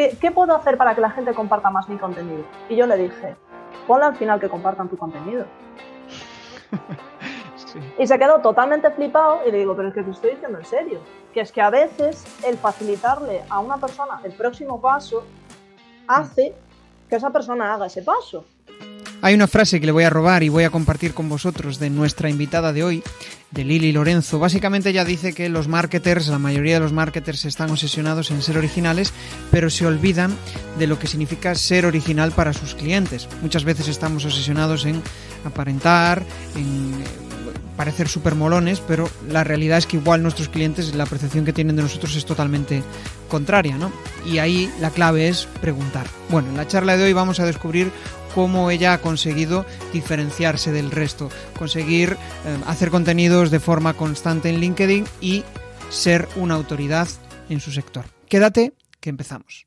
¿Qué, ¿Qué puedo hacer para que la gente comparta más mi contenido? Y yo le dije, ponle al final que compartan tu contenido. Y se quedó totalmente flipado y le digo, pero es que te estoy diciendo en serio, que es que a veces el facilitarle a una persona el próximo paso hace que esa persona haga ese paso. Hay una frase que le voy a robar y voy a compartir con vosotros de nuestra invitada de hoy, de Lili Lorenzo. Básicamente ella dice que los marketers, la mayoría de los marketers están obsesionados en ser originales, pero se olvidan de lo que significa ser original para sus clientes. Muchas veces estamos obsesionados en aparentar, en parecer súper molones, pero la realidad es que igual nuestros clientes, la percepción que tienen de nosotros es totalmente contraria, ¿no? Y ahí la clave es preguntar. Bueno, en la charla de hoy vamos a descubrir cómo ella ha conseguido diferenciarse del resto, conseguir eh, hacer contenidos de forma constante en LinkedIn y ser una autoridad en su sector. Quédate, que empezamos.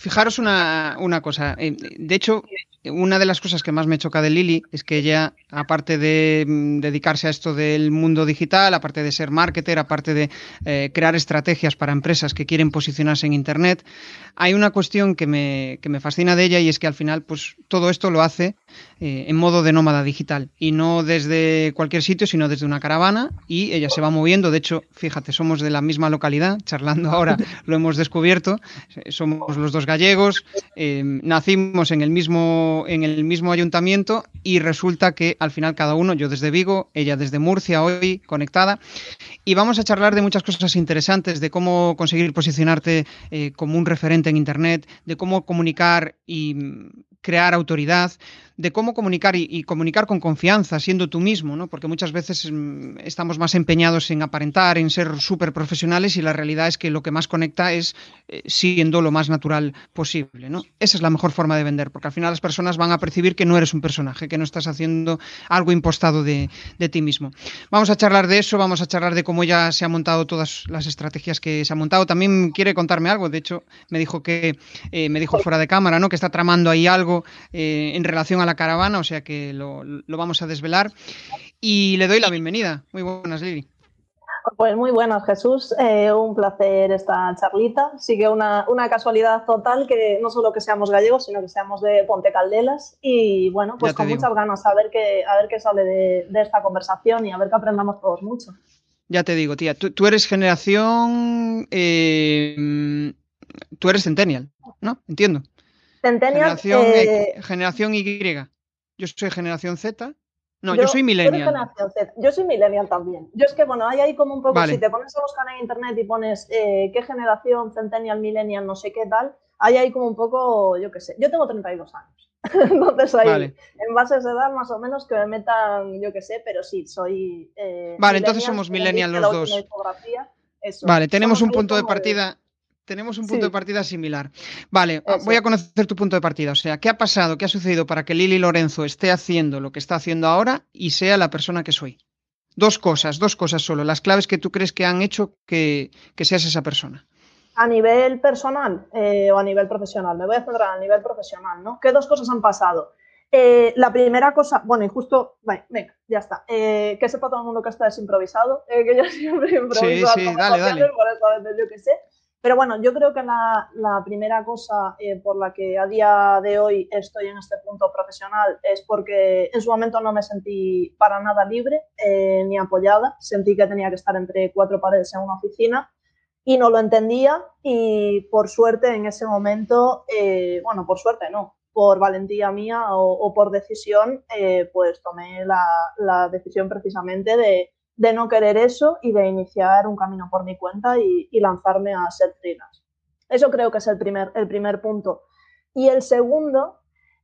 Fijaros una, una cosa. eh, De hecho, una de las cosas que más me choca de Lili es que ella, aparte de mm, dedicarse a esto del mundo digital, aparte de ser marketer, aparte de eh, crear estrategias para empresas que quieren posicionarse en Internet, hay una cuestión que me, que me fascina de ella y es que al final, pues todo esto lo hace eh, en modo de nómada digital. Y no desde cualquier sitio, sino desde una caravana y ella se va moviendo. De hecho, fíjate, somos de la misma localidad, charlando ahora lo hemos descubierto, somos los dos gallegos, eh, nacimos en el mismo en el mismo ayuntamiento y resulta que al final cada uno, yo desde Vigo, ella desde Murcia, hoy conectada, y vamos a charlar de muchas cosas interesantes, de cómo conseguir posicionarte eh, como un referente en Internet, de cómo comunicar y mm, crear autoridad, de cómo comunicar y, comunicar con confianza, siendo tú mismo, ¿no? Porque muchas veces mm, estamos más empeñados en aparentar, en ser súper profesionales y la realidad es que lo que más conecta es eh, siendo lo más natural posible, ¿no? Esa es la mejor forma de vender, porque al final las personas van a percibir que no eres un personaje, que no estás haciendo algo impostado de, de ti mismo. Vamos a charlar de eso, vamos a charlar de cómo ella se ha montado todas las estrategias que se ha montado. También quiere contarme algo, de hecho me dijo que eh, me dijo fuera de cámara, ¿no? Que está tramando ahí algo eh, en relación a la caravana, o sea que lo, lo vamos a desvelar. Y le doy la bienvenida. Muy buenas, Lili. Pues muy buenas, Jesús. Eh, un placer esta charlita. Sigue una, una, casualidad total que no solo que seamos gallegos, sino que seamos de Ponte Caldelas. Y bueno, pues con digo. muchas ganas a ver qué, a ver qué sale de, de, esta conversación y a ver que aprendamos todos mucho. Ya te digo, tía, tú, tú eres generación. Eh, tú eres Centennial, ¿no? Entiendo. Centennial. Generación, eh, generación Y. Yo soy generación Z. No, yo, yo soy millennial. Yo soy millennial también. Yo es que, bueno, hay ahí como un poco, vale. si te pones a buscar en internet y pones eh, qué generación, centennial, millennial, no sé qué tal, hay ahí como un poco, yo qué sé. Yo tengo 32 años. Entonces ahí, vale. en bases de edad más o menos que me metan, yo qué sé, pero sí, soy... Eh, vale, entonces somos millennial los dos. Eso. Vale, tenemos somos un punto de partida... Tenemos un punto sí. de partida similar. Vale, Eso. voy a conocer tu punto de partida. O sea, ¿qué ha pasado, qué ha sucedido para que Lili Lorenzo esté haciendo lo que está haciendo ahora y sea la persona que soy? Dos cosas, dos cosas solo. Las claves que tú crees que han hecho que, que seas esa persona. A nivel personal eh, o a nivel profesional. Me voy a centrar a nivel profesional, ¿no? ¿Qué dos cosas han pasado? Eh, la primera cosa, bueno, y justo, vale, venga, ya está. Eh, que sepa todo el mundo que esto es improvisado, eh, que yo siempre improviso. Sí, sí, dale, dale. Por eso a veces yo qué sé. Pero bueno, yo creo que la, primera cosa eh, por la que a día de hoy estoy en este punto profesional es porque en su momento no me sentí para nada libre eh, ni apoyada. Sentí que tenía que estar entre cuatro paredes en una oficina y no lo entendía y por suerte en ese momento, eh, bueno, por suerte no, por valentía mía o, por decisión, pues tomé la decisión precisamente de de no querer eso y de iniciar un camino por mi cuenta y, lanzarme a ser freelance. Eso creo que es el primer, el primer punto. Y el segundo,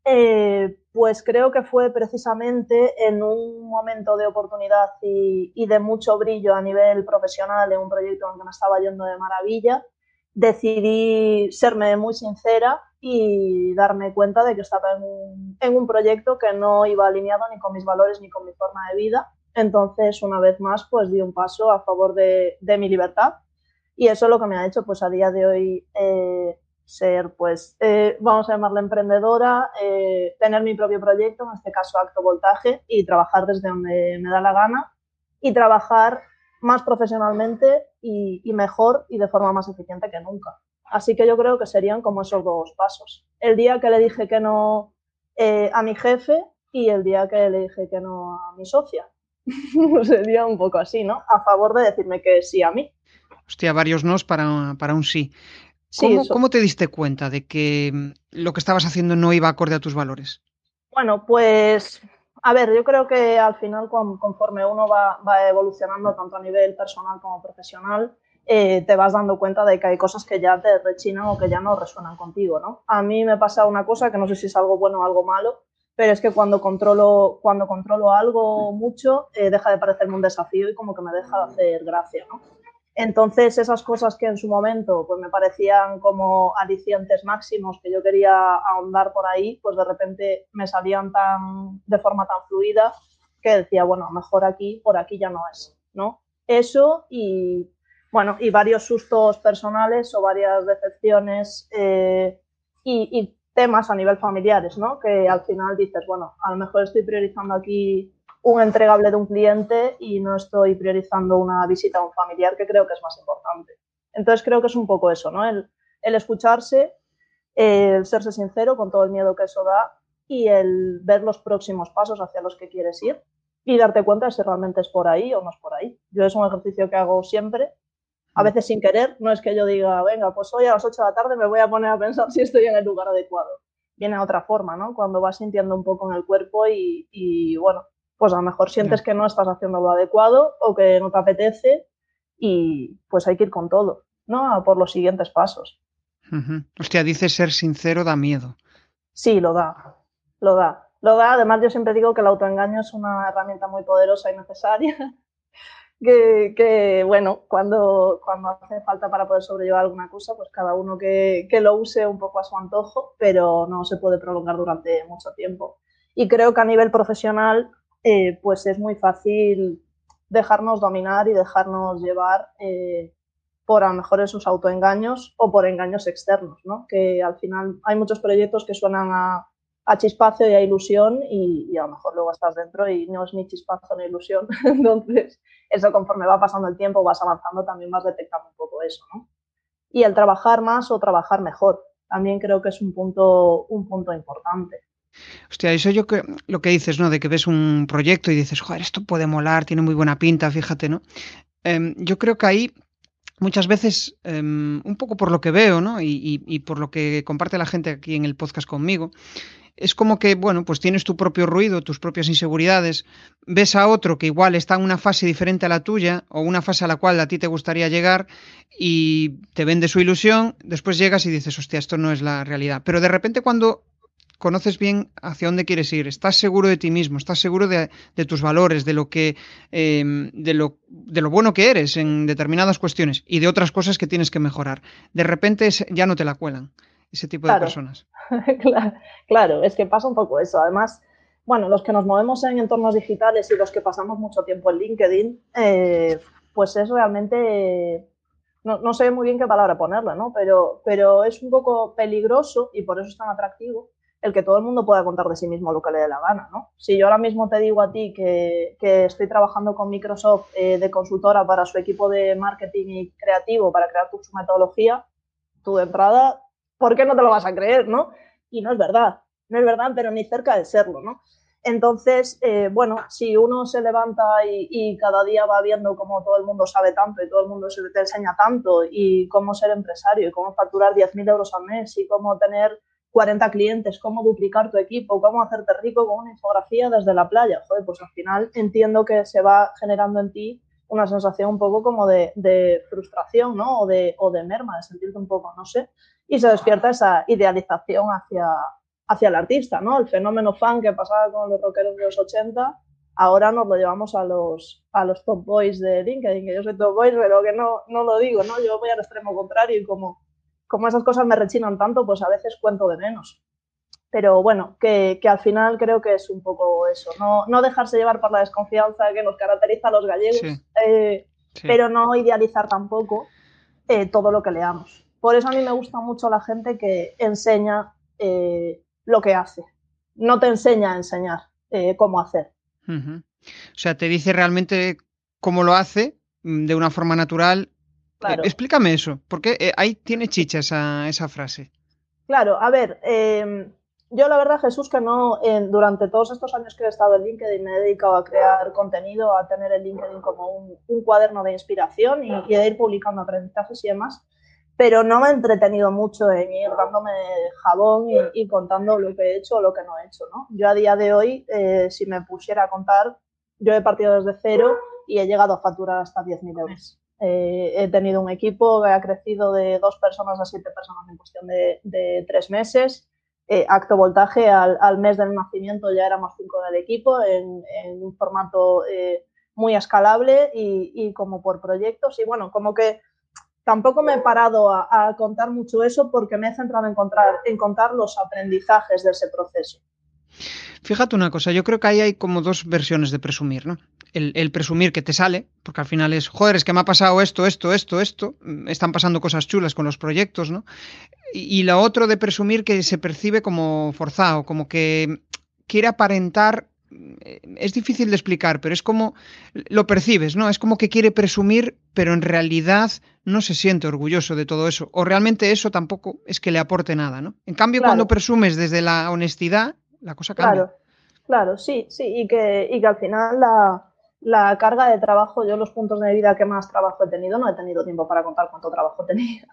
eh, pues creo que fue precisamente en un momento de oportunidad y, de mucho brillo a nivel profesional en un proyecto en que me estaba yendo de maravilla, decidí serme muy sincera y darme cuenta de que estaba en un, en un proyecto que no iba alineado ni con mis valores ni con mi forma de vida Entonces, una vez más, pues di un paso a favor de, mi libertad y eso es lo que me ha hecho, pues a día de hoy, eh, ser, pues, eh, vamos a llamarla emprendedora, eh, tener mi propio proyecto, en este caso Acto Voltaje, y trabajar desde donde me da la gana y trabajar más profesionalmente y mejor y de forma más eficiente que nunca. Así que yo creo que serían como esos dos pasos. El día que le dije que no a mi jefe y el día que le dije que no a mi socia. Sería un poco así, ¿no? A favor de decirme que sí a mí. Hostia, varios nos para, para un sí. ¿Cómo, ¿Cómo, te diste cuenta de que mm, lo que estabas haciendo no iba acorde a tus valores? Bueno, pues, a ver, yo creo que al final conforme uno va, va evolucionando tanto a nivel personal como profesional, eh, te vas dando cuenta de que hay cosas que ya te rechinan o que ya no resuenan contigo, ¿no? A mí me pasa una cosa que no sé si es algo bueno o algo malo, pero es que cuando controlo, cuando controlo algo mucho, eh, deja de parecerme un desafío y como que me deja de hacer gracia, ¿no? Entonces, esas cosas que en su momento pues, me parecían como alicientes máximos que yo quería ahondar por ahí, pues de repente me salían tan, de forma tan fluida que decía, bueno, mejor aquí, por aquí ya no es, ¿no? Eso y, bueno, y varios sustos personales o varias decepciones eh, y, temas a nivel familiares, ¿no? Que al final dices, bueno, a lo mejor estoy priorizando aquí un entregable de un cliente y no estoy priorizando una visita a un familiar que creo que es más importante. Entonces creo que es un poco eso, ¿no? El, escucharse, el serse sincero con todo el miedo que eso da y el ver los próximos pasos hacia los que quieres ir y darte cuenta si realmente es por ahí o no es por ahí. Yo es un ejercicio que hago siempre, a veces sin querer, no es que yo diga, venga, pues hoy a las 8 de la tarde me voy a poner a pensar si estoy en el lugar adecuado. Viene a otra forma, ¿no? Cuando vas sintiendo un poco en el cuerpo y, y bueno, pues a lo mejor sientes que no estás haciendo lo adecuado o que no te apetece y pues hay que ir con todo, ¿no? A por los siguientes pasos. Hostia, dice ser sincero da miedo. Sí, lo da, lo da. Lo da, además yo siempre digo que el autoengaño es una herramienta muy poderosa y necesaria, que, bueno, cuando, cuando hace falta para poder sobrellevar alguna cosa, pues cada uno que, que lo use un poco a su antojo, pero no se puede prolongar durante mucho tiempo. Y creo que a nivel profesional eh, pues es muy fácil dejarnos dominar y dejarnos llevar eh, por a lo mejor esos autoengaños o por engaños externos, ¿no? Que al final hay muchos proyectos que suenan a, a chispazo y a ilusión y, a lo mejor luego estás dentro y no es ni chispazo ni ilusión. Entonces, eso conforme va pasando el tiempo, vas avanzando, también vas detectando un poco eso, ¿no? Y el trabajar más o trabajar mejor, también creo que es un punto, un punto importante. Hostia, eso yo que lo que dices, ¿no? De que ves un proyecto y dices, joder, esto puede molar, tiene muy buena pinta, fíjate, ¿no? Em, yo creo que ahí muchas veces, em, un poco por lo que veo, ¿no? Y, y, por lo que comparte la gente aquí en el podcast conmigo, es como que, bueno, pues tienes tu propio ruido, tus propias inseguridades, ves a otro que igual está en una fase diferente a la tuya o una fase a la cual a ti te gustaría llegar y te vende su ilusión, después llegas y dices, hostia, esto no es la realidad. Pero de repente cuando conoces bien hacia dónde quieres ir, estás seguro de ti mismo, estás seguro de, tus valores, de lo que em, de, lo, de lo bueno que eres en determinadas cuestiones y de otras cosas que tienes que mejorar. De repente ya no te la cuelan ese tipo de personas. claro, es que pasa un poco eso. Además, bueno, los que nos movemos en entornos digitales y los que pasamos mucho tiempo en LinkedIn, eh, pues es realmente no, no, sé muy bien qué palabra ponerla, ¿no? Pero, pero es un poco peligroso y por eso es tan atractivo el que todo el mundo pueda contar de sí mismo lo que le dé la gana, ¿no? Si yo ahora mismo te digo a ti que, estoy trabajando con Microsoft eh, de consultora para su equipo de marketing y creativo para crear tu, metodología, tu entrada, ¿por qué no te lo vas a creer, no? Y no es verdad, no es verdad, pero ni cerca de serlo, ¿no? Entonces, eh, bueno, si uno se levanta y, cada día va viendo cómo todo el mundo sabe tanto y todo el mundo se te enseña tanto y cómo ser empresario y cómo facturar 10.000 euros al mes y cómo tener 40 clientes, cómo duplicar tu equipo, cómo hacerte rico con una infografía desde la playa. Joder, pues al final entiendo que se va generando en ti una sensación un poco como de, frustración, ¿no? O de, o de merma, de sentirte un poco, no sé. Y se despierta esa idealización hacia, hacia el artista, ¿no? El fenómeno fan que pasaba con los rockeros de los 80, ahora nos lo llevamos a los, a los top boys de LinkedIn, que yo soy top boy, pero que no, no lo digo, ¿no? Yo voy al extremo contrario y como como esas cosas me rechinan tanto, pues a veces cuento de menos. Pero bueno, que, al final creo que es un poco eso, no, no dejarse llevar por la desconfianza que nos caracteriza a los gallegos, eh, pero no idealizar tampoco eh, todo lo que leamos. Por eso a mí me gusta mucho la gente que enseña eh, lo que hace, no te enseña a enseñar cómo hacer. O sea, te dice realmente cómo lo hace mm, de una forma natural. explícame eso, porque ahí tiene chicha esa, esa frase. Claro, a ver, em, yo la verdad, Jesús, que no, durante todos estos años que he estado en LinkedIn me he dedicado a crear contenido, a tener el LinkedIn como un, cuaderno de inspiración y, a ir publicando aprendizajes y demás, pero no me he entretenido mucho en ir dándome jabón y, contando lo que he hecho o lo que no he hecho. ¿no? Yo a día de hoy, eh, si me pusiera a contar, yo he partido desde cero y he llegado a facturar hasta 10.000 euros. Eh, he tenido un equipo que ha crecido de dos personas a siete personas en cuestión de, de tres meses eh, acto voltaje al, mes del nacimiento ya éramos cinco del equipo en, un formato eh, muy escalable y, como por proyectos. Y bueno, como que tampoco me he parado a, contar mucho eso porque me he centrado en, encontrar, en contar los aprendizajes de ese proceso. Fíjate una cosa, yo creo que ahí hay como dos versiones de presumir, ¿no? El, presumir que te sale, porque al final es, joder, es que me ha pasado esto, esto, esto, esto, mm, están pasando cosas chulas con los proyectos, ¿no? Y, lo otro de presumir que se percibe como forzado, como que quiere aparentar eh, es difícil de explicar, pero es como lo percibes, ¿no? Es como que quiere presumir, pero en realidad no se siente orgulloso de todo eso. O realmente eso tampoco es que le aporte nada, ¿no? En cambio, cuando presumes desde la honestidad, la cosa cambia. Claro, claro, sí, sí, y que, y que al final la, carga de trabajo, yo los puntos de vida que más trabajo he tenido, no he tenido tiempo para contar cuánto trabajo tenía.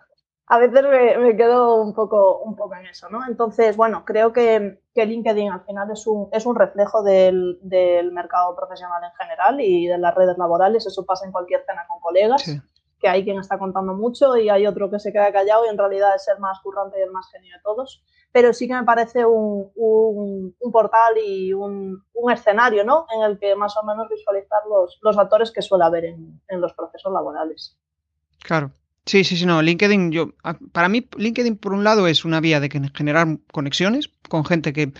A veces me, quedo un poco, un poco en eso, ¿no? Entonces, bueno, creo que, que LinkedIn al final es un, es un reflejo del, del, mercado profesional en general y de las redes laborales. Eso pasa en cualquier cena con colegas que hay quien está contando mucho y hay otro que se queda callado y en realidad es el más currante y el más genio de todos. Pero sí que me parece un, un, portal y un, escenario ¿no? en el que más o menos visualizar los, los actores que suele haber en, en los procesos laborales. Claro, Sí, sí, sí, no. LinkedIn, yo, para mí, LinkedIn por un lado es una vía de generar conexiones con gente que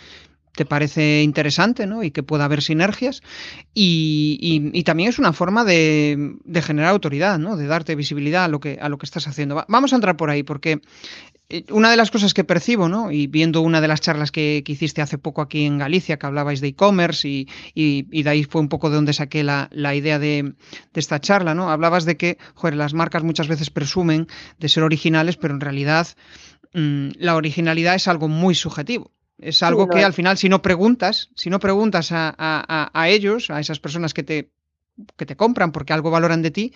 te parece interesante ¿no? y que pueda haber sinergias. Y, también es una forma de, generar autoridad, ¿no? de darte visibilidad a lo que, a lo que estás haciendo. vamos a entrar por ahí, porque eh, una de las cosas que percibo, ¿no? y viendo una de las charlas que, hiciste hace poco aquí en Galicia, que hablabais de e-commerce, y, de ahí fue un poco de donde saqué la, idea de, esta charla, ¿no? hablabas de que las marcas muchas veces presumen de ser originales, pero en realidad mm, la originalidad es algo muy subjetivo. Es algo que al final, si no preguntas, si no preguntas a, ellos, a esas personas que te, que te compran porque algo valoran de ti,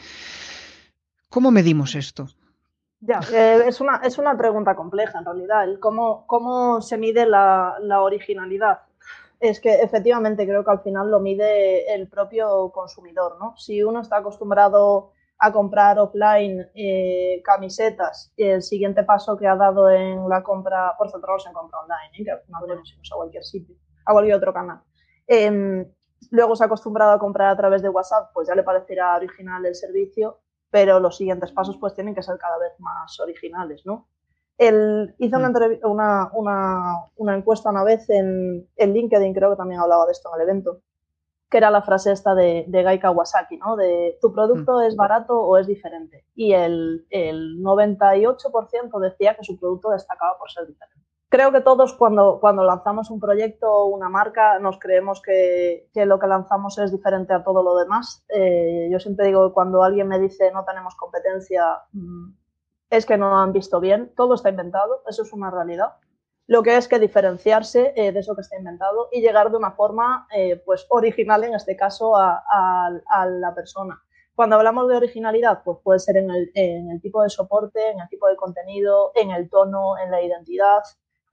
¿cómo medimos esto? Ya, eh, es, una, es una pregunta compleja en realidad. ¿Cómo, cómo se mide la, la, originalidad? Es que efectivamente creo que al final lo mide el propio consumidor, ¿no? Si uno está acostumbrado a comprar offline eh, camisetas el siguiente paso que ha dado en la compra, por centrarnos en compra online, ¿eh? que al final a cualquier sitio, a cualquier otro canal. Em, luego se ha acostumbrado a comprar a través de WhatsApp, pues ya le parecerá original el servicio, pero los siguientes pasos pues tienen que ser cada vez más originales, ¿no? Hice una, mm. una, una, una, encuesta una vez en, en LinkedIn, creo que también hablaba de esto en el evento, que era la frase esta de, de Gai Kawasaki, ¿no? De tu producto mm. es barato o es diferente. Y el, el 98% decía que su producto destacaba por ser diferente. Creo que todos cuando, cuando lanzamos un proyecto o una marca nos creemos que, que, lo que lanzamos es diferente a todo lo demás. Eh, yo siempre digo que cuando alguien me dice no tenemos competencia, mm, es que no han visto bien. Todo está inventado, eso es una realidad lo que es que difereciarse eh, de eso que está inventado y llegar de una forma eh, pues original, en este caso, a, la persona. Cuando hablamos de originalidad, pues puede ser en el, tipo de soporte, en el tipo de contenido, en el tono, en la identidad.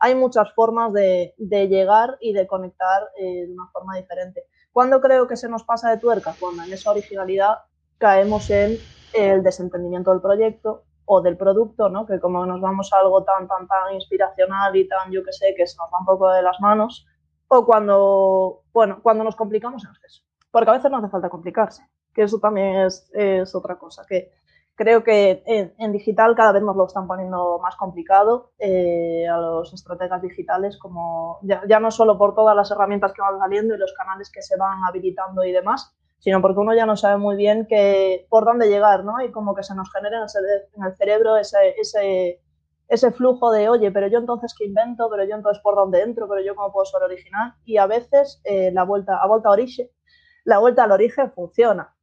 Hay muchas formas de, llegar y de conectar eh, de una forma diferente. ¿Cuándo creo que se nos pasa de tuerca? Cuando en esa originalidad caemos en el desentendimiento del proyecto, o del producto, ¿no? Que como nos vamos a algo tan, tan, tan inspiracional y tan, yo que sé, que se nos va un poco de las manos, o cuando, bueno, cuando nos complicamos en exceso. Porque a veces no hace falta complicarse, que eso también es, es otra cosa, que, Creo que en, digital cada vez nos lo están poniendo más complicado eh, a los estrategas digitales, como ya, ya, no solo por todas las herramientas que van saliendo y los canales que se van habilitando y demás, sino porque uno ya no sabe muy bien que, por dónde llegar, ¿no? Y como que se nos genera en el cerebro ese, ese, ese flujo de, oye, pero yo entonces qué invento, pero yo entonces por dónde entro, pero yo cómo puedo ser original. Y a veces eh, la vuelta a vuelta origen, la vuelta al origen funciona.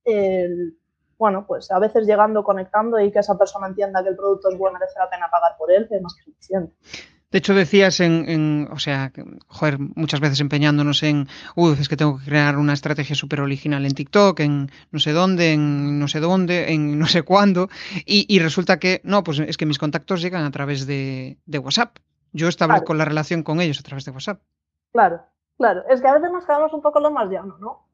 bueno, pues a veces llegando, conectando y que esa persona entienda que el producto es bueno, merece la pena pagar por él, es más que suficiente. De hecho, decías en, o sea, joder, muchas veces empeñándonos en, uy, es que tengo que crear una estrategia súper original en TikTok, en no sé dónde, en no sé dónde, en no sé cuándo, y, resulta que, no, pues es que mis contactos llegan a través de, WhatsApp. Yo establezco la relación con ellos a través de WhatsApp. Claro, claro. Es que a veces nos quedamos un poco lo más llano, ¿no?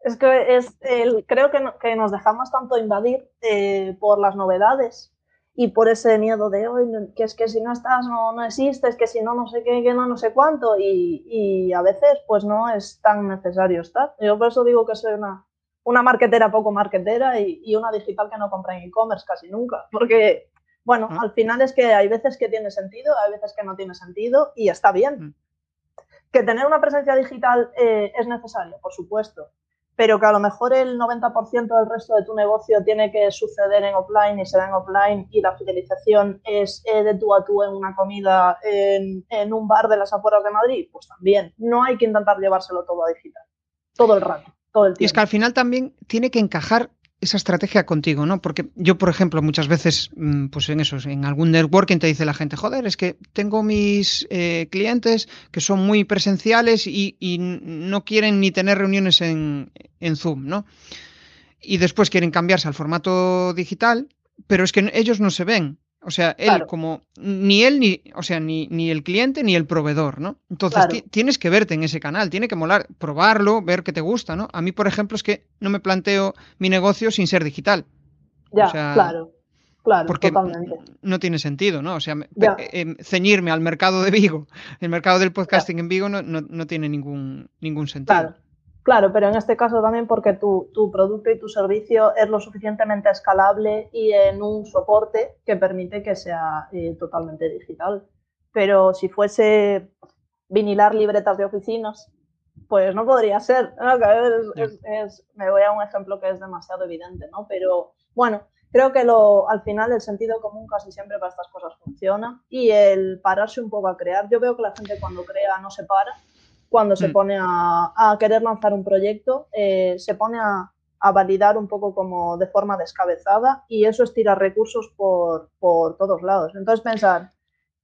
Es que es el, creo que, que nos dejamos tanto invadir eh, por las novedades y por ese miedo de hoy, que es que si no estás no, no existes, que si no no sé qué, que no no sé cuánto y, y, a veces pues no es tan necesario estar. Yo por eso digo que soy una, una marketera poco marketera y, y una digital que no compra en e-commerce casi nunca, porque bueno, ah. al final es que hay veces que tiene sentido, hay veces que no tiene sentido y está bien. Mm. Que tener una presencia digital eh, es necesario, por supuesto, pero que a lo mejor el 90% del resto de tu negocio tiene que suceder en offline y se da en offline y la fidelización es eh, de tú a tú en una comida en, en, un bar de las afueras de Madrid, pues también. No hay que intentar llevárselo todo a digital, todo el rato, todo el tiempo. Y es que al final también tiene que encajar esa estrategia contigo, ¿no? Porque yo, por ejemplo, muchas veces, mm, pues en eso, en algún networking te dice la gente, joder, es que tengo mis eh, clientes que son muy presenciales y, no quieren ni tener reuniones en, en Zoom, ¿no? Y después quieren cambiarse al formato digital, pero es que ellos no se ven. O sea, él como ni él ni, o sea, ni, ni el cliente ni el proveedor, ¿no? Entonces tienes que verte en ese canal, tiene que molar, probarlo, ver qué te gusta, ¿no? A mí, por ejemplo, es que no me planteo mi negocio sin ser digital. Ya, claro. Claro, porque no tiene sentido, ¿no? O sea, em, ceñirme al mercado de Vigo, el mercado del podcasting en Vigo no, no, no, tiene ningún, ningún sentido. Claro. Claro, pero en este caso también porque tu, producto y tu servicio es lo suficientemente escalable y en un soporte que permite que sea eh, totalmente digital. Pero si fuese vinilar libretas de oficinas, pues no podría ser. me voy a un ejemplo que es demasiado evidente, ¿no? Pero bueno, creo que lo, al final el sentido común casi siempre para estas cosas funciona y el pararse un poco a crear. Yo veo que la gente cuando crea no se para cuando se mm. pone a, querer lanzar un proyecto, eh, se pone a, validar un poco como de forma descabezada y eso es tirar recursos por, todos lados. Entonces pensar,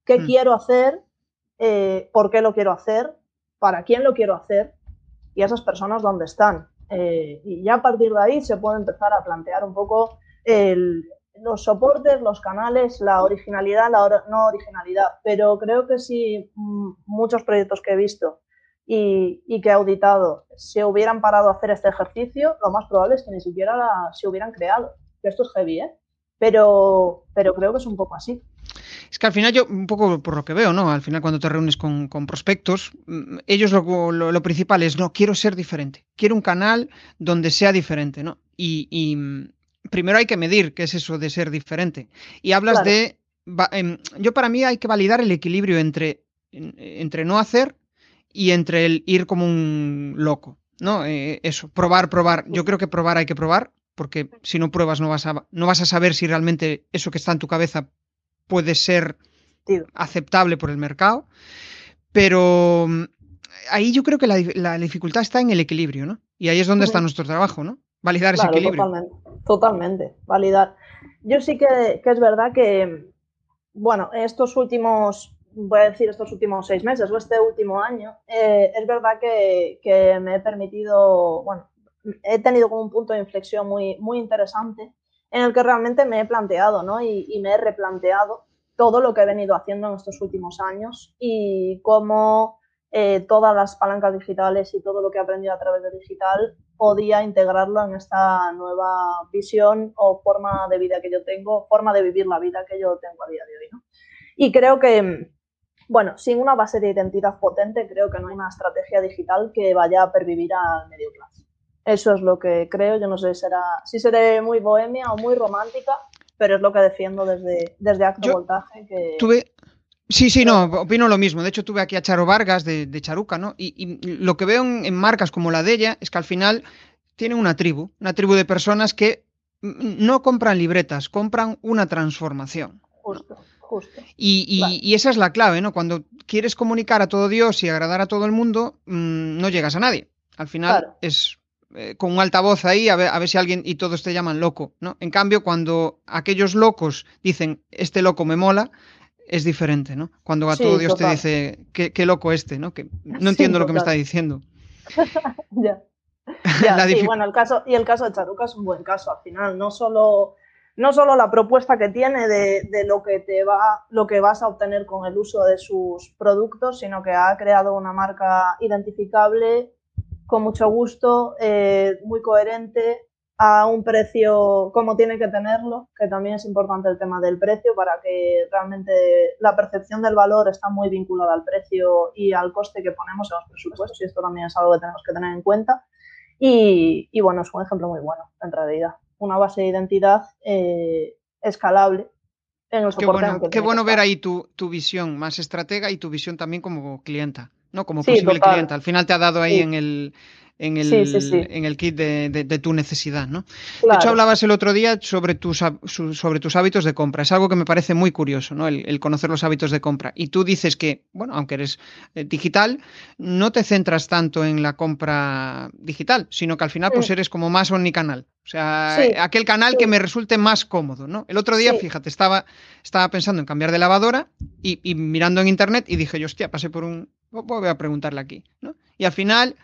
¿qué mm. quiero hacer? Eh, ¿Por qué lo quiero hacer? ¿Para quién lo quiero hacer? Y esas personas dónde están. Eh, y ya a partir de ahí se puede empezar a plantear un poco los soportes, los canales, la originalidad, la no originalidad. Pero creo que sí, mm, muchos proyectos que he visto y, y, que auditado se hubieran parado a hacer este ejercicio, lo más probable es que ni siquiera se hubieran creado. esto es heavy, ¿eh? Pero, pero creo que es un poco así. Es que al final yo, un poco por lo que veo, ¿no? Al final cuando te reúnes con, prospectos, mm, ellos lo, lo, principal es, no, quiero ser diferente, quiero un canal donde sea diferente, ¿no? Y, mm, primero hay que medir qué es eso de ser diferente. Y hablas de, em, yo para mí hay que validar el equilibrio entre, entre no hacer y entre el ir como un loco, ¿no? Eh, eso, probar, probar. Yo creo que probar hay que probar, porque si no pruebas no vas a, no vas a saber si realmente eso que está en tu cabeza puede ser aceptable por el mercado. Pero mm, ahí yo creo que la, dificultad está en el equilibrio, ¿no? Y ahí es donde está nuestro trabajo, ¿no? Validar ese equilibrio. Totalmente, totalmente, validar. Yo sí que, que es verdad que, bueno, estos últimos voy a decir estos últimos seis meses o este último año, eh, es verdad que, que, me he permitido, bueno, he tenido como un punto de inflexión muy, muy interesante en el que realmente me he planteado, ¿no? Y, y, me he replanteado todo lo que he venido haciendo en estos últimos años y cómo eh, todas las palancas digitales y todo lo que he aprendido a través de digital podía integrarlo en esta nueva visión o forma de vida que yo tengo, forma de vivir la vida que yo tengo a día de hoy, ¿no? Y creo que, bueno, sin una base de identidad potente, creo que no hay una estrategia digital que vaya a pervivir al medio plazo. Eso es lo que creo. Yo no sé será, si seré muy bohemia o muy romántica, pero es lo que defiendo desde, desde Acto Voltaje. Que... Tuve, Sí, sí, no, opino lo mismo. De hecho, tuve aquí a Charo Vargas de, Charuca, ¿no? Y, lo que veo en, marcas como la de ella es que al final tienen una tribu, una tribu de personas que no compran libretas, compran una transformación. Justo, justo. Y, esa es la clave, ¿no? Cuando quieres comunicar a todo Dios y agradar a todo el mundo, mm, no llegas a nadie. Al final es eh, con un altavoz ahí a ver, a ver si alguien y todos te llaman loco, ¿no? En cambio, cuando aquellos locos dicen, este loco me mola, es diferente, ¿no? Cuando a todo Dios te dice, qué, loco este, ¿no? Que no entiendo lo que me está diciendo. ya. sí, bueno, el caso, y el caso de Charuca es un buen caso al final, no solo, no solo la propuesta que tiene de, lo que te va, lo que vas a obtener con el uso de sus productos, sino que ha creado una marca identificable con mucho gusto, eh, muy coherente, a un precio como tiene que tenerlo, que también es importante el tema del precio para que realmente la percepción del valor está muy vinculada al precio y al coste que ponemos en los presupuestos y esto también es algo que tenemos que tener en cuenta. Y, bueno, es un ejemplo muy bueno en realidad. Una base de identidad eh, escalable en el Qué bueno, qué bueno ver ahí tu, tu, visión más estratega y tu visión también como clienta, ¿no? Como posible clienta. Al final te ha dado ahí en el en el, En el kit de, tu necesidad, ¿no? De hecho, hablabas el otro día sobre tus, sobre tus hábitos de compra. Es algo que me parece muy curioso, ¿no? El, conocer los hábitos de compra. Y tú dices que, bueno, aunque eres eh, digital, no te centras tanto en la compra digital, sino que al final pues eres como más omnicanal. O sea, aquel canal que me resulte más cómodo, ¿no? El otro día, fíjate, estaba, estaba pensando en cambiar de lavadora y, y mirando en internet y dije yo, hostia, pasé por un... Voy a preguntarle aquí, ¿no? Y al final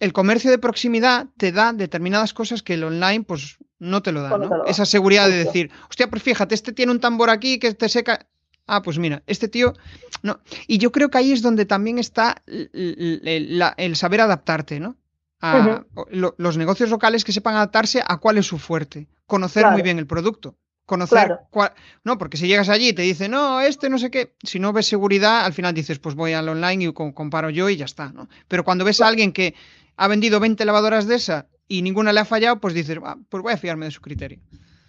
el comercio de proximidad te da determinadas cosas que el online pues no te lo da, ¿no? Esa seguridad de decir, hostia, pues fíjate, este tiene un tambor aquí que te seca. Ah, pues mira, este tío. No. Y yo creo que ahí es donde también está el, saber adaptarte, ¿no? A los negocios locales que sepan adaptarse a cuál es su fuerte. Conocer muy bien el producto. Conocer cuál. No, porque si llegas allí y te dice, no, este no sé qué. Si no ves seguridad, al final dices, pues voy al online y comparo yo y ya está, ¿no? Pero cuando ves a alguien que ha vendido 20 lavadoras de esa y ninguna le ha fallado, pues dices, pues voy a fiarme de su criterio.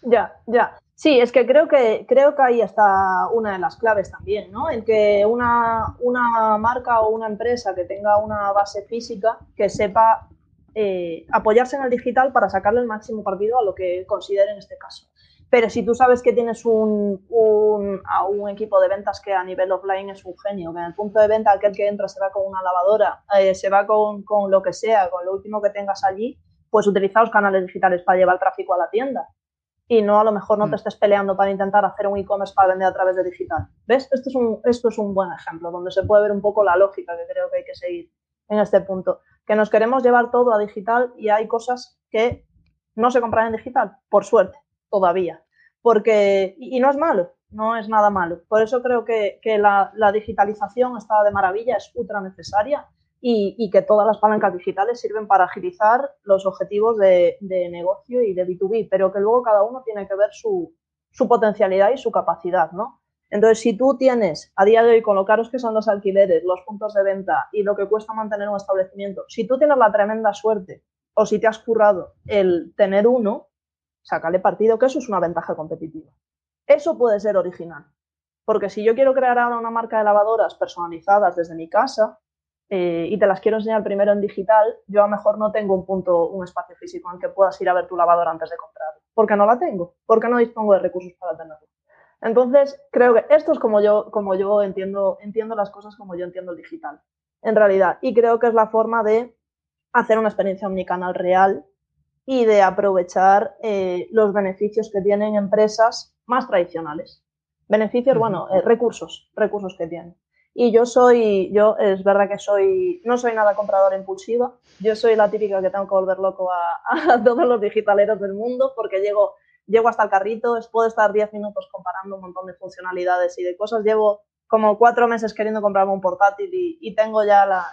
Ya, ya. Sí, es que creo que creo que ahí está una de las claves también, ¿no? En que una, una marca o una empresa que tenga una base física que sepa eh, apoyarse en el digital para sacarle el máximo partido a lo que considere en este caso. Pero si tú sabes que tienes un, un, un, equipo de ventas que a nivel offline es un genio, que en el punto de venta aquel que entra se va con una lavadora, eh, se va con, con, lo que sea, con lo último que tengas allí, pues utiliza los canales digitales para llevar tráfico a la tienda. Y no a lo mejor no te mm. estés peleando para intentar hacer un e-commerce para vender a través de digital. ¿Ves? Esto es, un, esto es un buen ejemplo, donde se puede ver un poco la lógica que creo que hay que seguir en este punto. Que nos queremos llevar todo a digital y hay cosas que no se compran en digital, por suerte todavía. Porque, y no es malo, no es nada malo. Por eso creo que, la, digitalización está de maravilla, es ultra necesaria y, que todas las palancas digitales sirven para agilizar los objetivos de, negocio y de B2B, pero que luego cada uno tiene que ver su, potencialidad y su capacidad, ¿no? Entonces, si tú tienes a día de hoy, con lo caros que son los alquileres, los puntos de venta y lo que cuesta mantener un establecimiento, si tú tienes la tremenda suerte o si te has currado el tener uno, sácale partido, que eso es una ventaja competitiva. Eso puede ser original. Porque si yo quiero crear ahora una marca de lavadoras personalizadas desde mi casa eh, y te las quiero enseñar primero en digital, yo a lo mejor no tengo un punto, un espacio físico en que puedas ir a ver tu lavadora antes de comprar. Porque no la tengo, porque no dispongo de recursos para tenerlo. Entonces, creo que esto es como yo, como yo entiendo, entiendo las cosas como yo entiendo el digital, en realidad. Y creo que es la forma de hacer una experiencia omnicanal real y de aprovechar eh, los beneficios que tienen empresas más tradicionales. Beneficios, bueno, eh, recursos, recursos que tienen. Y yo soy, yo es verdad que soy, no soy nada compradora impulsiva. Yo soy la típica que tengo que volver loco a, todos los digitaleros del mundo porque llego, llego hasta el carrito, puedo estar 10 minutos comparando un montón de funcionalidades y de cosas. Llevo como cuatro meses queriendo comprarme un portátil y, tengo ya la,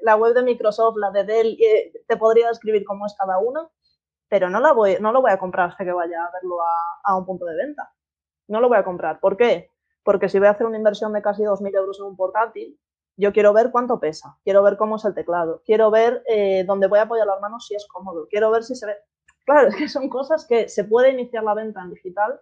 la, web de Microsoft, la de Dell, y te podría describir cómo es cada una pero no, la voy, no lo voy a comprar hasta que vaya a verlo a, un punto de venta. No lo voy a comprar. ¿Por qué? Porque si voy a hacer una inversión de casi 2.000 euros en un portátil, yo quiero ver cuánto pesa, quiero ver cómo es el teclado, quiero ver eh, dónde voy a apoyar las manos si es cómodo, quiero ver si se ve... Claro, es que son cosas que se puede iniciar la venta en digital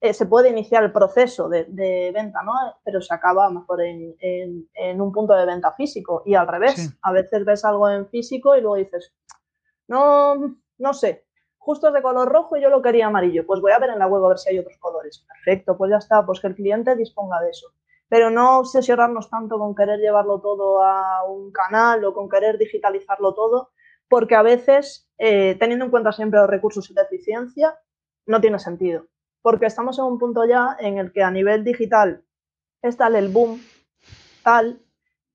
eh, se puede iniciar el proceso de, venta, ¿no? Pero se acaba mejor en, en, un punto de venta físico. Y al revés, a veces ves algo en físico y luego dices, no, no sé, justo es de color rojo y yo lo quería amarillo. Pues voy a ver en la web a ver si hay otros colores. Perfecto, pues ya está, pues que el cliente disponga de eso. Pero no obsesionarnos tanto con querer llevarlo todo a un canal o con querer digitalizarlo todo, porque a veces, eh, teniendo en cuenta siempre los recursos y la eficiencia, no tiene sentido porque estamos en un punto ya en el que a nivel digital es tal el boom, tal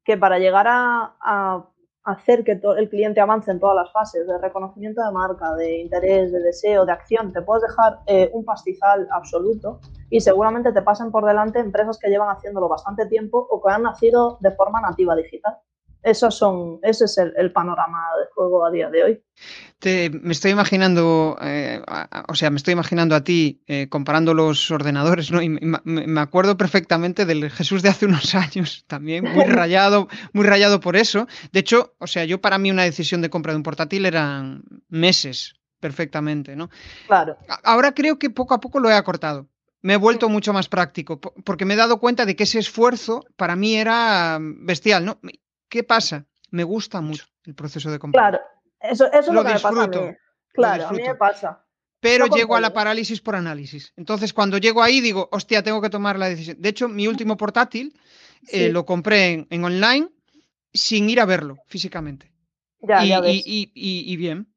que para llegar a, hacer que el cliente avance en todas las fases de reconocimiento de marca, de interés, de deseo, de acción, te puedes dejar eh, un pastizal absoluto y seguramente te pasen por delante empresas que llevan haciéndolo bastante tiempo o que han nacido de forma nativa digital son, ese es el, panorama del juego a día de hoy. me estoy imaginando, eh, o sea, me estoy imaginando a ti eh, comparando los ordenadores, ¿no? Y me, acuerdo perfectamente del Jesús de hace unos años, también muy rayado, muy rayado por eso. De hecho, o sea, yo para mí una decisión de compra de un portátil eran meses, perfectamente, ¿no? Claro. Ahora creo que poco a poco lo he acortado me he vuelto mucho más práctico, porque me he dado cuenta de que ese esfuerzo para mí era bestial, ¿no? ¿Qué pasa? Me gusta mucho el proceso de compra. Claro, eso, es lo, que me pasa a mí. Claro, a mí me pasa. Pero llego a la parálisis por análisis. Entonces, cuando llego ahí, digo, hostia, tengo que tomar la decisión. De hecho, mi último portátil eh, lo compré en, online sin ir a verlo físicamente. Ya, y, ya ves. Y, bien.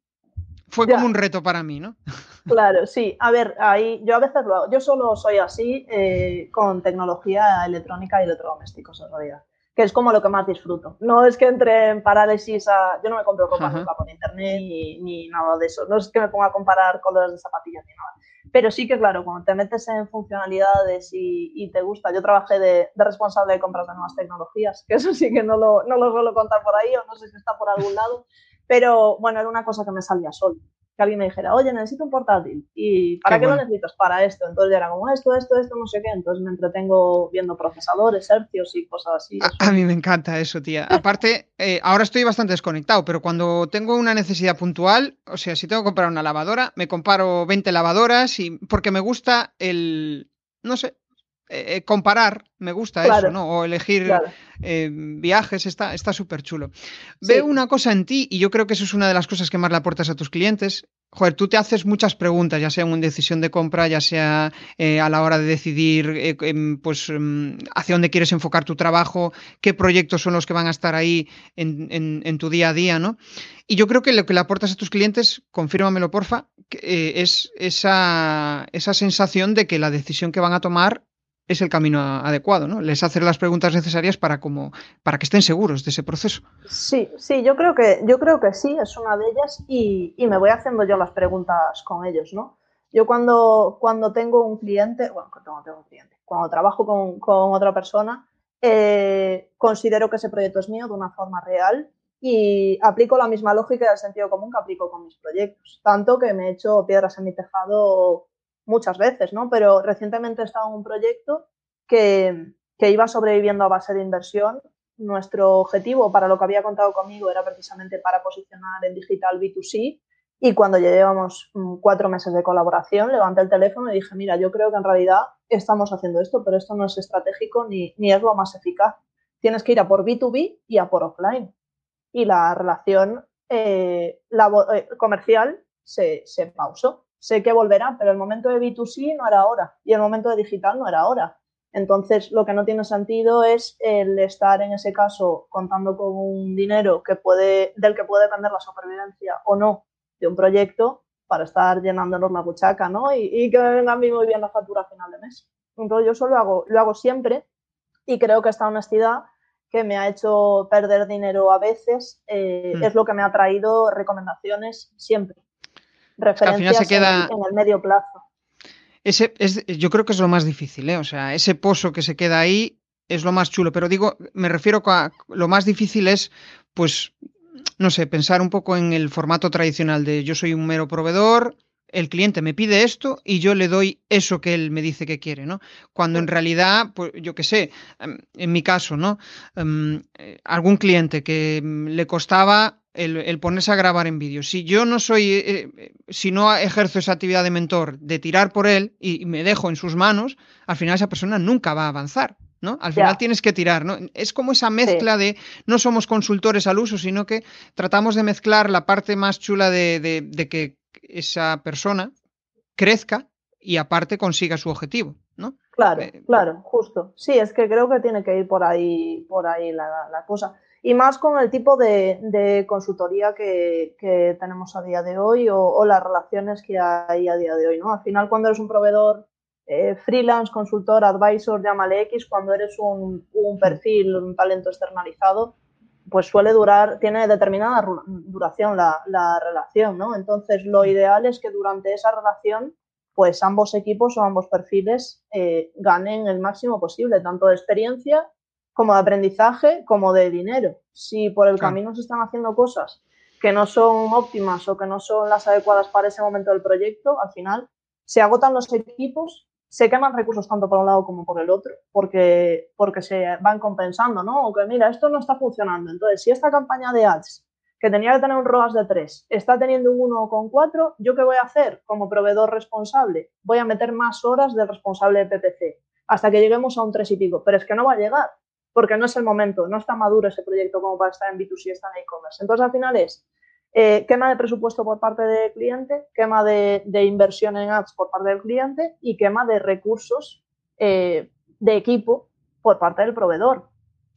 Fue como un reto para mí, ¿no? Claro, sí. A ver, ahí yo a veces lo hago. Yo solo soy así eh, con tecnología electrónica y electrodomésticos en realidad que es como lo que más disfruto. No es que entre en parálisis a... Yo no me compro ropa nunca por internet ni, nada de eso. No es que me ponga a comparar colores de zapatillas ni nada. Pero sí que, claro, cuando te metes en funcionalidades y, te gusta, yo trabajé de, responsable de compras de nuevas tecnologías, que eso sí que no lo, no lo suelo contar por ahí o no sé si está por algún lado, pero bueno, era una cosa que me salía solo que alguien me dijera, oye, necesito un portátil. ¿Y para qué, lo necesitas? Para esto. Entonces ya era como esto, esto, esto, no sé qué. Entonces me entretengo viendo procesadores, hercios y cosas así. A, mí me encanta eso, tía. Aparte, eh, ahora estoy bastante desconectado, pero cuando tengo una necesidad puntual, o sea, si tengo que comprar una lavadora, me comparo 20 lavadoras y porque me gusta el, no sé, eh, eh, comparar, me gusta eso, ¿no? O elegir eh, viajes, está súper chulo. Veo una cosa en ti, y yo creo que eso es una de las cosas que más le aportas a tus clientes. Joder, tú te haces muchas preguntas, ya sea en una decisión de compra, ya sea a la hora de decidir em, pues, em, hacia dónde quieres enfocar tu trabajo, qué proyectos son los que van a estar ahí en, tu día a día, ¿no? Y yo creo que lo que le aportas a tus clientes, confírmamelo porfa, es esa, esa sensación de que la decisión que van a tomar es el camino adecuado, ¿no? Les hacer las preguntas necesarias para como para que estén seguros de ese proceso. Sí, sí, yo creo que yo creo que sí, es una de ellas y, me voy haciendo yo las preguntas con ellos, ¿no? Yo cuando, cuando tengo un cliente, bueno, cuando tengo un cliente, cuando trabajo con, otra persona, eh, considero que ese proyecto es mío de una forma real y aplico la misma lógica del sentido común que aplico con mis proyectos. Tanto que me he hecho piedras en mi tejado muchas veces, ¿no? Pero recientemente he estado en un proyecto que, iba sobreviviendo a base de inversión. Nuestro objetivo para lo que había contado conmigo era precisamente para posicionar en digital B2C y cuando llevábamos mm, cuatro meses de colaboración levanté el teléfono y dije, mira, yo creo que en realidad estamos haciendo esto, pero esto no es estratégico ni, ni es lo más eficaz. Tienes que ir a por B2B y a por offline. Y la relación eh, eh, comercial se, se pausó sé que volverá, pero el momento de B2C no era ahora y el momento de digital no era ahora. Entonces, lo que no tiene sentido es el estar en ese caso contando con un dinero que puede, del que puede depender la supervivencia o no de un proyecto para estar llenándonos la buchaca, ¿no? Y, que venga a mí muy bien la factura a final de mes. Entonces, yo eso lo hago, lo hago siempre y creo que esta honestidad que me ha hecho perder dinero a veces eh, mm. es lo que me ha traído recomendaciones siempre referencias se queda... en, el medio plazo. Ese es, yo creo que es lo más difícil, ¿eh? O sea, ese pozo que se queda ahí es lo más chulo, pero digo, me refiero a lo más difícil es, pues, no sé, pensar un poco en el formato tradicional de yo soy un mero proveedor, el cliente me pide esto y yo le doy eso que él me dice que quiere, ¿no? Cuando en realidad, pues yo qué sé, em, en mi caso, ¿no? Em, eh, algún cliente que le costaba el, ponerse a grabar en vídeo. Si yo no soy, eh, eh, si no ejerzo esa actividad de mentor, de tirar por él y, me dejo en sus manos, al final esa persona nunca va a avanzar. ¿no? Al final tienes que tirar, ¿no? Es como esa mezcla de no somos consultores al uso, sino que tratamos de mezclar la parte más chula de, que esa persona crezca y aparte consiga su objetivo, ¿no? Claro, eh, claro, justo. Sí, es que creo que tiene que ir por ahí, por ahí la, la cosa y más con el tipo de, consultoría que, tenemos a día de hoy o, las relaciones que hay a día de hoy. ¿no? Al final, cuando eres un proveedor eh, freelance, consultor, advisor, llámale X, cuando eres un, perfil, un talento externalizado, pues suele durar, tiene determinada duración la, relación, ¿no? Entonces, lo ideal es que durante esa relación, pues ambos equipos o ambos perfiles eh, ganen el máximo posible, tanto de experiencia como de aprendizaje como de dinero. Si por el camino se están haciendo cosas que no son óptimas o que no son las adecuadas para ese momento del proyecto, al final se agotan los equipos, se queman recursos tanto por un lado como por el otro, porque, porque se van compensando, ¿no? O que mira, esto no está funcionando. Entonces, si esta campaña de ads que tenía que tener un ROAS de 3, está teniendo un 1,4, ¿yo qué voy a hacer como proveedor responsable? Voy a meter más horas de responsable de PPC hasta que lleguemos a un 3 y pico, pero es que no va a llegar, porque no es el momento, no está maduro ese proyecto como para estar en B2C, está en e-commerce. Entonces, al final es eh, quema de presupuesto por parte del cliente, quema de, inversión en ads por parte del cliente y quema de recursos eh, de equipo por parte del proveedor.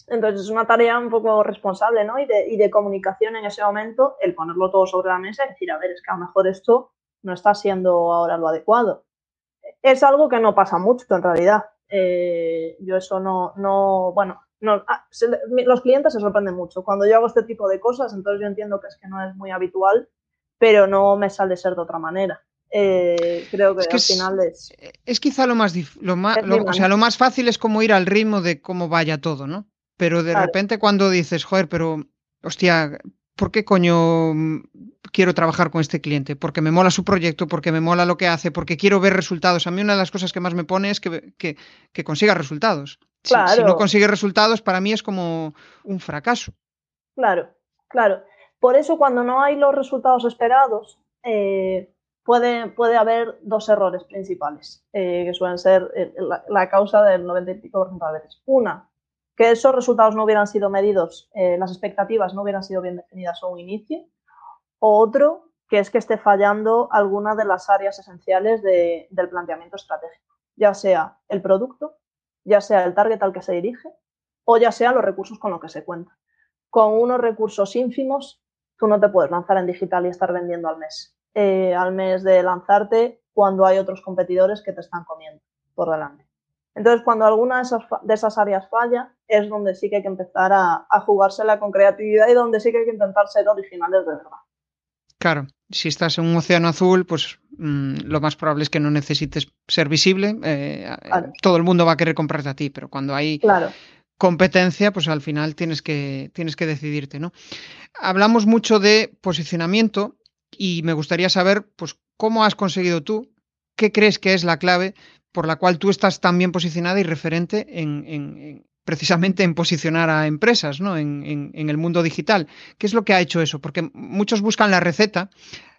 Entonces, es una tarea un poco responsable ¿no? y, de, y de comunicación en ese momento, el ponerlo todo sobre la mesa y decir, a ver, es que a lo mejor esto no está siendo ahora lo adecuado. Es algo que no pasa mucho en realidad. Eh, yo eso no, no, bueno, no, ah, los clientes se sorprenden mucho. Cuando yo hago este tipo de cosas, entonces yo entiendo que es que no es muy habitual, pero no me sale ser de otra manera. Eh, creo que, al final es. Es quizá lo más, lo más, o sea, lo más fácil es como ir al ritmo de cómo vaya todo, ¿no? Pero de repente cuando dices, joder, pero, hostia, ¿por qué coño quiero trabajar con este cliente? Porque me mola su proyecto, porque me mola lo que hace, porque quiero ver resultados. A mí una de las cosas que más me pone es que, que consiga resultados. Si, no consigue resultados, para mí es como un fracaso. Claro, claro. Por eso cuando no hay los resultados esperados, eh, puede, puede haber dos errores principales, eh, que suelen ser eh, la, causa del 90 y pico por ciento de veces. Una, que esos resultados no hubieran sido medidos, las expectativas no hubieran sido bien definidas a un inicio. O otro, que es que esté fallando alguna de las áreas esenciales del planteamiento estratégico, ya sea el producto, ya sea el target al que se dirige o ya sea los recursos con los que se cuenta. Con unos recursos ínfimos, tú no te puedes lanzar en digital y estar vendiendo al mes. Eh, al mes de lanzarte cuando hay otros competidores que te están comiendo por delante. Entonces, cuando alguna de esas, áreas falla, es donde sí que hay que empezar a, a jugársela con creatividad y donde sí que hay que intentar ser originales de verdad. Claro, si estás en un océano azul, pues mm, lo más probable es que no necesites ser visible. Eh, todo el mundo va a querer comprarte a ti, pero cuando hay competencia, pues al final tienes que, tienes que decidirte, ¿no? Hablamos mucho de posicionamiento y me gustaría saber, pues, cómo has conseguido tú, qué crees que es la clave por la cual tú estás tan bien posicionada y referente en, precisamente en posicionar a empresas ¿no? en, el mundo digital. ¿Qué es lo que ha hecho eso? Porque muchos buscan la receta.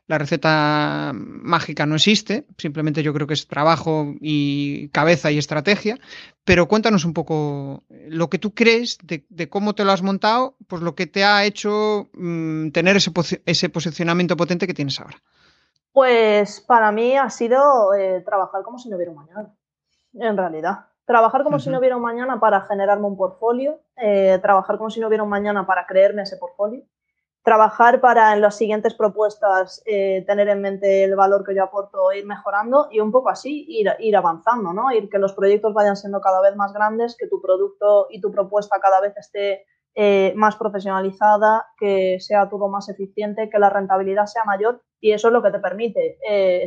La receta mágica no existe, simplemente yo creo que es trabajo y cabeza y estrategia, pero cuéntanos un poco lo que tú crees de, cómo te lo has montado, pues lo que te ha hecho mm, tener ese, ese, posicionamiento potente que tienes ahora. Pues para mí ha sido eh, trabajar como si no hubiera un mañana, en realidad. Trabajar como si no hubiera un mañana para generarme un portfolio, eh, trabajar como si no hubiera un mañana para creerme ese portfolio, trabajar para en las siguientes propuestas eh, tener en mente el valor que yo aporto, ir mejorando y un poco así ir, avanzando, ¿no? Ir que los proyectos vayan siendo cada vez más grandes, que tu producto y tu propuesta cada vez esté eh, más profesionalizada, que sea todo más eficiente, que la rentabilidad sea mayor y eso es lo que te permite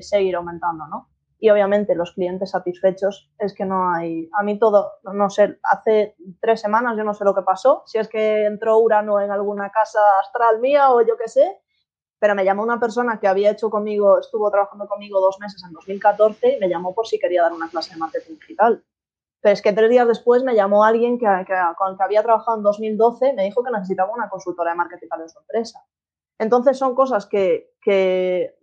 seguir aumentando, ¿no? Y obviamente los clientes satisfechos es que no hay, a mí todo, no sé, hace tres semanas yo no sé lo que pasó, si es que entró Urano en alguna casa astral mía o yo qué sé, pero me llamó una persona que había hecho conmigo, estuvo trabajando conmigo dos meses en 2014 y me llamó por si quería dar una clase de marketing digital. Pero es que tres días después me llamó alguien que, con el que había trabajado en 2012, me dijo que necesitaba una consultora de marketing para su empresa. Entonces son cosas que, que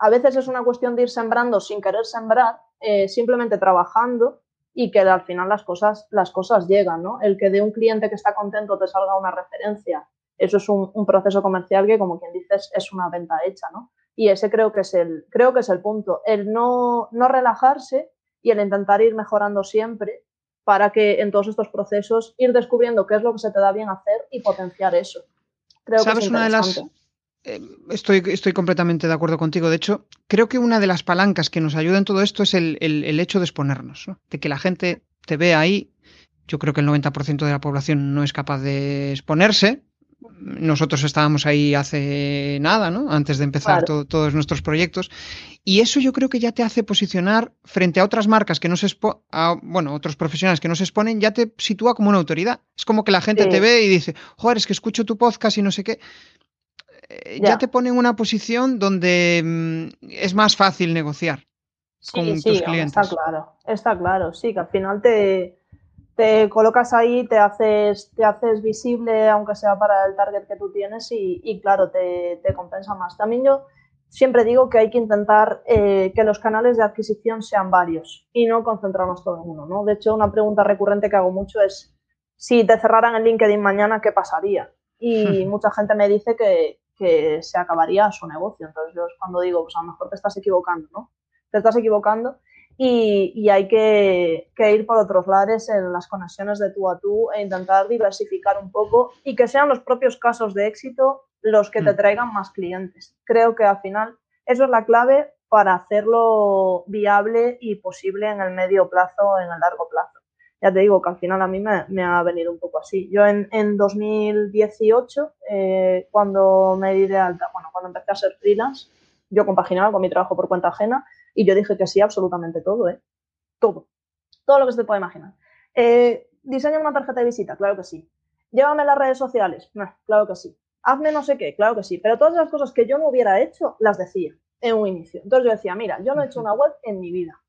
a veces es una cuestión de ir sembrando sin querer sembrar, eh, simplemente trabajando y que al final las cosas, las cosas llegan, ¿no? El que de un cliente que está contento te salga una referencia, eso es un, proceso comercial que, como quien dices, es una venta hecha, ¿no? Y ese creo que es el, creo que es el punto, el no, no relajarse y el intentar ir mejorando siempre para que en todos estos procesos ir descubriendo qué es lo que se te da bien hacer y potenciar eso. Creo que es una de las Estoy, estoy, completamente de acuerdo contigo. De hecho, creo que una de las palancas que nos ayuda en todo esto es el, hecho de exponernos, de que la gente te vea ahí. Yo creo que el 90% de la población no es capaz de exponerse. Nosotros estábamos ahí hace nada, ¿no? Antes de empezar todos nuestros proyectos. Y eso yo creo que ya te hace posicionar frente a otras marcas que no se exponen, bueno, otros profesionales que no se exponen, ya te sitúa como una autoridad. Es como que la gente te ve y dice, joder, es que escucho tu podcast y no sé qué. Eh, ya. te pone en una posición donde mm, es más fácil negociar con tus clientes. Está claro, está claro, sí, que al final te, te colocas ahí, te haces, te haces visible, aunque sea para el target que tú tienes, y, claro, te, compensa más. También yo siempre digo que hay que intentar eh, que los canales de adquisición sean varios y no concentrarnos todo en uno. ¿no? De hecho, una pregunta recurrente que hago mucho es, si te cerraran el LinkedIn mañana, ¿qué pasaría? Y mucha gente me dice que, que se acabaría su negocio. Entonces yo es cuando digo, pues a lo mejor te estás equivocando, ¿no? Te estás equivocando y, hay que, ir por otros lares en las conexiones de tú a tú e intentar diversificar un poco y que sean los propios casos de éxito los que te mm. traigan más clientes. Creo que al final eso es la clave para hacerlo viable y posible en el medio plazo, en el largo plazo ya te digo que al final a mí me, ha venido un poco así. Yo en, en 2018, eh, cuando me di de alta, bueno, cuando empecé a ser freelance, yo compaginaba con mi trabajo por cuenta ajena y yo dije que sí absolutamente todo, ¿eh? Todo. Todo lo que se te puede imaginar. Eh, ¿Diseña una tarjeta de visita? Claro que sí. Llévame las redes sociales? claro que sí. Hazme no sé qué, claro que sí. Pero todas las cosas que yo no hubiera hecho, las decía en un inicio. Entonces yo decía, mira, yo no he hecho una web en mi vida.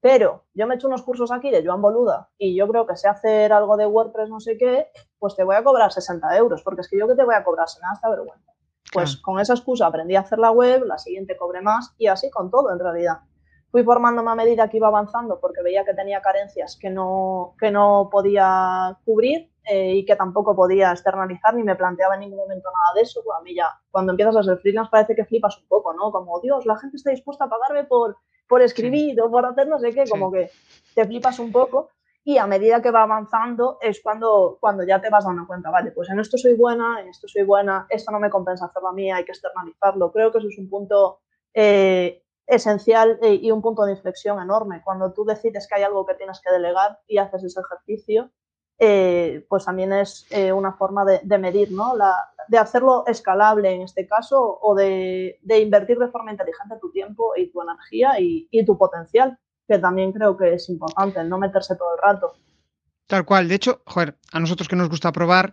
Pero yo me he hecho unos cursos aquí de Joan Boluda y yo creo que sé hacer algo de WordPress, no sé qué, pues te voy a cobrar 60 euros, porque es que yo que te voy a cobrar sin nada esta vergüenza. Pues con esa excusa aprendí a hacer la web, la siguiente cobré más y así con todo en realidad. Fui formándome a medida que iba avanzando porque veía que tenía carencias que no, que no podía cubrir eh, y que tampoco podía externalizar ni me planteaba en ningún momento nada de eso. a mí ya, cuando empiezas a ser freelance parece que flipas un poco, ¿no? Como, Dios, la gente está dispuesta a pagarme por por escribir o por hacer no sé qué, como que te flipas un poco y a medida que va avanzando es cuando, cuando ya te vas dando cuenta, vale, pues en esto soy buena, en esto soy buena, esto no me compensa hacerlo a mí, hay que externalizarlo. Creo que eso es un punto eh, esencial eh, y un punto de inflexión enorme. Cuando tú decides que hay algo que tienes que delegar y haces ese ejercicio, eh, pues también es una forma de, de medir ¿no? la, de hacerlo escalable en este caso o de, invertir de forma inteligente tu tiempo y tu energía y, tu potencial, que también creo que es importante, no meterse todo el rato. Tal cual. De hecho, joder, a nosotros que nos gusta probar,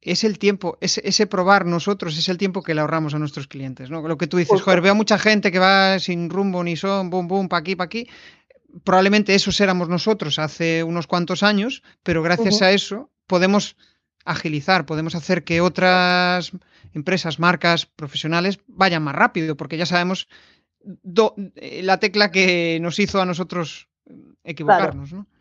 es el tiempo, ese, probar nosotros es el tiempo que le ahorramos a nuestros clientes, ¿no? Lo que tú dices, joder, veo a mucha gente que va sin rumbo ni son, boom, boom, pa' aquí, pa' aquí. Probablemente esos éramos nosotros hace unos cuantos años, pero gracias a eso podemos agilizar, podemos hacer que otras empresas, marcas, profesionales vayan más rápido, porque ya sabemos eh, la tecla que nos hizo a nosotros equivocarnos, claro. ¿no?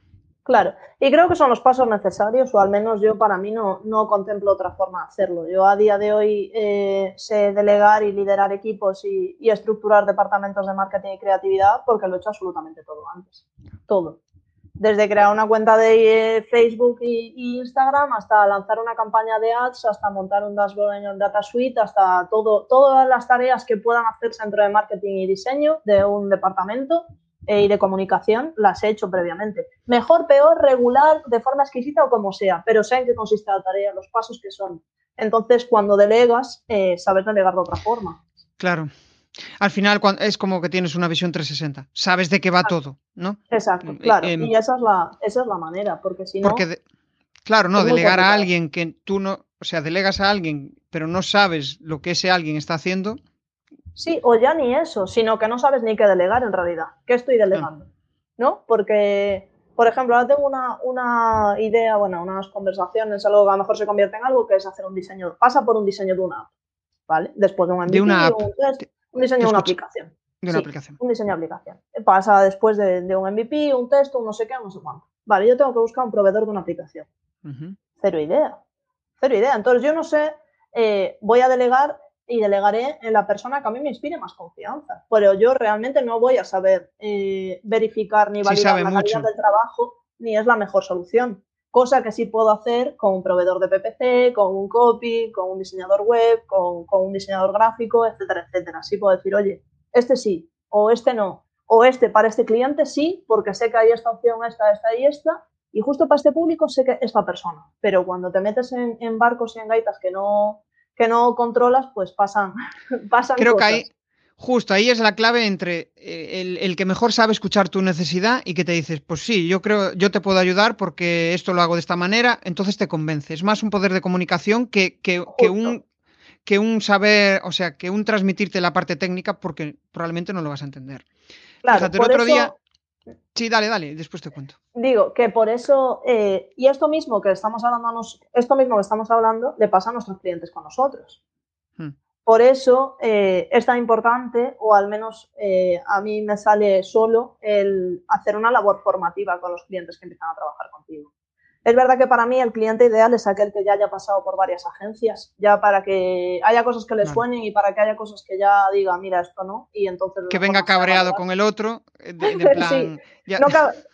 Claro, y creo que son los pasos necesarios, o al menos yo para mí no, no contemplo otra forma de hacerlo. Yo a día de hoy eh, sé delegar y liderar equipos y, y estructurar departamentos de marketing y creatividad porque lo he hecho absolutamente todo antes. Todo desde crear una cuenta de eh, Facebook e Instagram hasta lanzar una campaña de ads, hasta montar un dashboard en Data Suite, hasta todo, todas las tareas que puedan hacerse dentro de marketing y diseño de un departamento y de comunicación, las he hecho previamente. Mejor, peor, regular, de forma exquisita o como sea, pero sé en qué consiste la tarea, los pasos que son. Entonces, cuando delegas, eh, saber delegar de otra forma. Claro, al final es como que tienes una visión 360, sabes de qué va todo, ¿no? Exacto, claro, y esa es, la, esa es la manera, porque si no... Porque claro, no, delegar a alguien que tú no, o sea, delegas a alguien, pero no sabes lo que ese alguien está haciendo. Sí, o ya ni eso, sino que no sabes ni qué delegar en realidad, qué estoy delegando, ¿no? Porque, por ejemplo, ahora tengo una, una idea, bueno, unas conversaciones, algo que a lo mejor se convierte en algo, que es hacer un diseño, pasa por un diseño de una app ¿vale? Después de un MVP, una un test, un diseño de una aplicación. De una aplicación. Un diseño de aplicación. Pasa después de, de, un MVP, un test, un no sé qué, no sé cuánto. Vale, yo tengo que buscar un proveedor de una aplicación. Cero idea. Cero idea. Entonces yo no sé, eh, voy a delegar y delegaré en la persona que a mí me inspire más confianza. Pero yo realmente no voy a saber eh, verificar ni validar la calidad del trabajo, ni es la mejor solución. Cosa que sí puedo hacer con un proveedor de PPC, con un copy, con un diseñador web, con, con un diseñador gráfico, etcétera, etcétera. Así puedo decir, oye, este sí, o este no, o este para este cliente sí, porque sé que hay esta opción, esta, esta y esta, y justo para este público sé que esta persona. Pero cuando te metes en, en barcos y en gaitas que no, que no controlas, pues pasan, pasan Creo cosas. que ahí, justo ahí es la clave entre eh, el, el, que mejor sabe escuchar tu necesidad y que te dices, pues sí, yo creo, yo te puedo ayudar porque esto lo hago de esta manera, entonces te convence. Es más un poder de comunicación que, que, que un que un saber, o sea, que un transmitirte la parte técnica porque probablemente no lo vas a entender. Claro, Fíjate, el otro eso... día Sí, dale, dale, después te cuento. Digo que por eso, eh, y esto mismo que estamos hablando, esto mismo que estamos hablando, le pasa a nuestros clientes con nosotros. Hmm. Por eso eh, es tan importante, o al menos eh, a mí me sale solo, el hacer una labor formativa con los clientes que empiezan a trabajar contigo. Es verdad que para mí el cliente ideal es aquel que ya haya pasado por varias agencias, ya para que haya cosas que le suenen y para que haya cosas que ya diga, mira, esto no, y entonces... Que venga cabreado con el otro, de, de plan... sí, ya... no,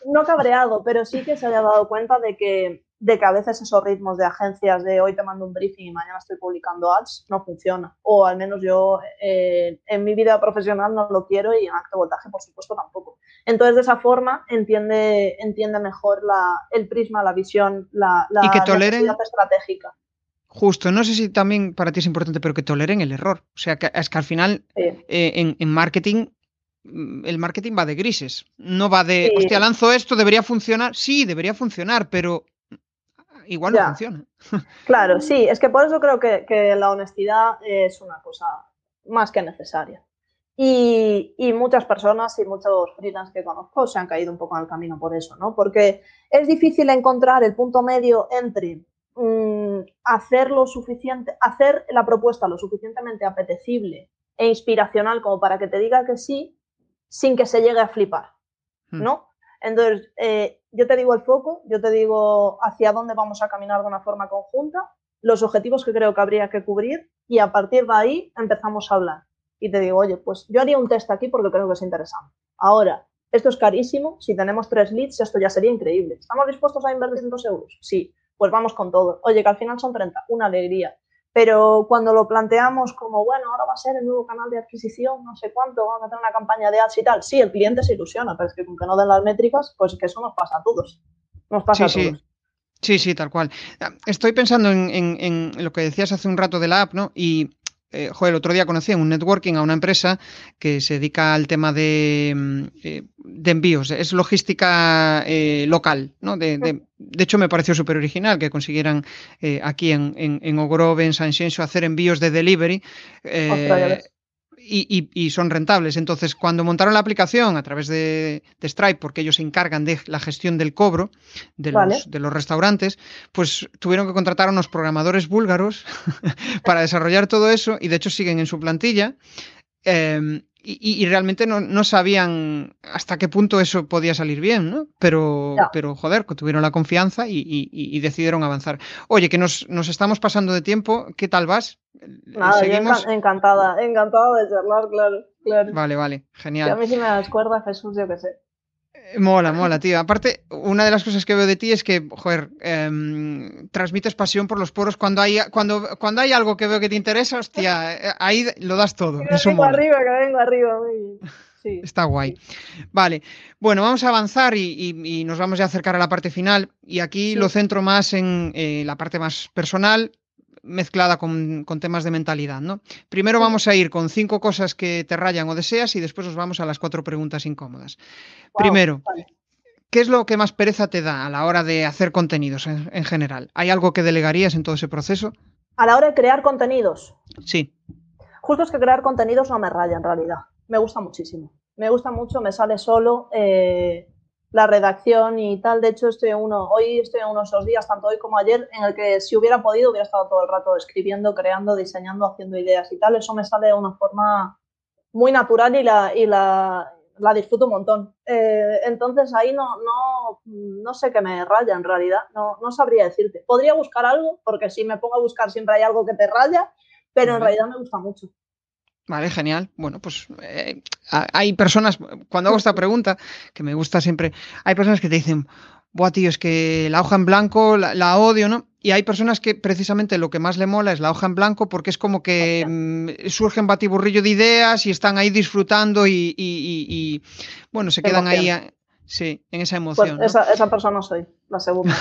no, cabreado, pero sí que se haya dado cuenta de que, de que a veces esos ritmos de agencias de hoy te mando un briefing y mañana estoy publicando ads no funciona. O al menos yo eh, en mi vida profesional no lo quiero y en acto voltaje, por supuesto, tampoco. Entonces, de esa forma, entiende, entiende mejor la, el prisma, la visión, la, la y que toleren, estratégica. Justo, no sé si también para ti es importante, pero que toleren el error. O sea, que es que al final sí. eh, en, en marketing el marketing va de grises, no va de, sí. hostia, lanzo esto, debería funcionar. Sí, debería funcionar, pero igual ya. no funciona. Claro, sí, es que por eso creo que, que la honestidad es una cosa más que necesaria. Y, y, muchas personas y muchos freelance que conozco se han caído un poco en el camino por eso, ¿no? Porque es difícil encontrar el punto medio entre mmm, hacer lo suficiente, hacer la propuesta lo suficientemente apetecible e inspiracional como para que te diga que sí, sin que se llegue a flipar, ¿no? Entonces, eh, yo te digo el foco, yo te digo hacia dónde vamos a caminar de una forma conjunta, los objetivos que creo que habría que cubrir y a partir de ahí empezamos a hablar. Y te digo, oye, pues yo haría un test aquí porque creo que es interesante. Ahora, esto es carísimo, si tenemos tres leads, esto ya sería increíble. ¿Estamos dispuestos a invertir 200 euros? Sí, pues vamos con todo. Oye, que al final son 30, una alegría. Pero cuando lo planteamos como, bueno, ahora va a ser el nuevo canal de adquisición, no sé cuánto, vamos a hacer una campaña de ads y tal, sí, el cliente se ilusiona, pero es que con que no den las métricas, pues que eso nos pasa a todos. Nos pasa sí, a todos. Sí. Sí, sí, tal cual. Estoy pensando en, en, en, lo que decías hace un rato de la app, ¿no? Y, eh, el otro día conocí en un networking a una empresa que se dedica al tema de, eh, de envíos, es logística eh, local, ¿no? De, hecho, me pareció súper original que consiguieran eh, aquí en, en, Ogrove, en San Xenxo, hacer envíos de delivery. Eh, y, y, y, son rentables. Entonces, cuando montaron la aplicación a través de, de, Stripe, porque ellos se encargan de la gestión del cobro de, vale. los, de los, restaurantes, pues tuvieron que contratar a unos programadores búlgaros para desarrollar todo eso y de hecho siguen en su plantilla. Eh, y, y, realmente no, no, sabían hasta qué punto eso podía salir bien, ¿no? Pero, no. pero joder, tuvieron la confianza y, y, decidieron avanzar. Oye, que nos, nos, estamos pasando de tiempo, ¿qué tal vas? Nada, ¿Seguimos? yo encantada, encantada de charlar, claro, claro. Vale, vale, genial. Que a mí si me das cuerda, Jesús, yo qué sé. Mola, mola, tío. Aparte, una de las cosas que veo de ti es que, joder, eh, transmites pasión por los poros. Cuando hay, cuando, cuando hay algo que veo que te interesa, hostia, ahí lo das todo. Que Eso vengo mola. arriba, que vengo arriba. Muy... Sí. Está guay. Vale, bueno, vamos a avanzar y, y, y, nos vamos a acercar a la parte final. Y aquí sí. lo centro más en eh, la parte más personal, mezclada con, con, temas de mentalidad, ¿no? Primero vamos a ir con cinco cosas que te rayan o deseas y después nos vamos a las cuatro preguntas incómodas. Wow, Primero, vale. ¿qué es lo que más pereza te da a la hora de hacer contenidos en, en, general? ¿Hay algo que delegarías en todo ese proceso? A la hora de crear contenidos. Sí. Justo es que crear contenidos no me raya en realidad. Me gusta muchísimo. Me gusta mucho, me sale solo. Eh, la redacción y tal. De hecho, estoy en uno, hoy estoy en uno de esos días, tanto hoy como ayer, en el que si hubiera podido hubiera estado todo el rato escribiendo, creando, diseñando, haciendo ideas y tal. Eso me sale de una forma muy natural y la, y la, la disfruto un montón. Eh, entonces ahí no, no, no sé qué me raya en realidad, no, no sabría decirte. Podría buscar algo, porque si me pongo a buscar siempre hay algo que te raya, pero en realidad me gusta mucho. Vale, genial. Bueno, pues eh, hay personas, cuando hago esta pregunta, que me gusta siempre, hay personas que te dicen, buah, tío, es que la hoja en blanco la, odio, ¿no? Y hay personas que precisamente lo que más le mola es la hoja en blanco porque es como que mm, surgen batiburrillo de ideas y están ahí disfrutando y, bueno, se quedan ahí. Sí, en esa pues emoción. esa, esa, persona soy, la segunda.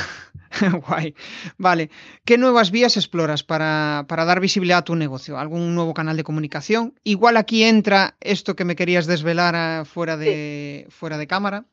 Guay. Vale. ¿Qué nuevas vías exploras para, para, dar visibilidad a tu negocio? ¿Algún nuevo canal de comunicación? Igual aquí entra esto que me querías desvelar ah, fuera, de, fuera de cámara.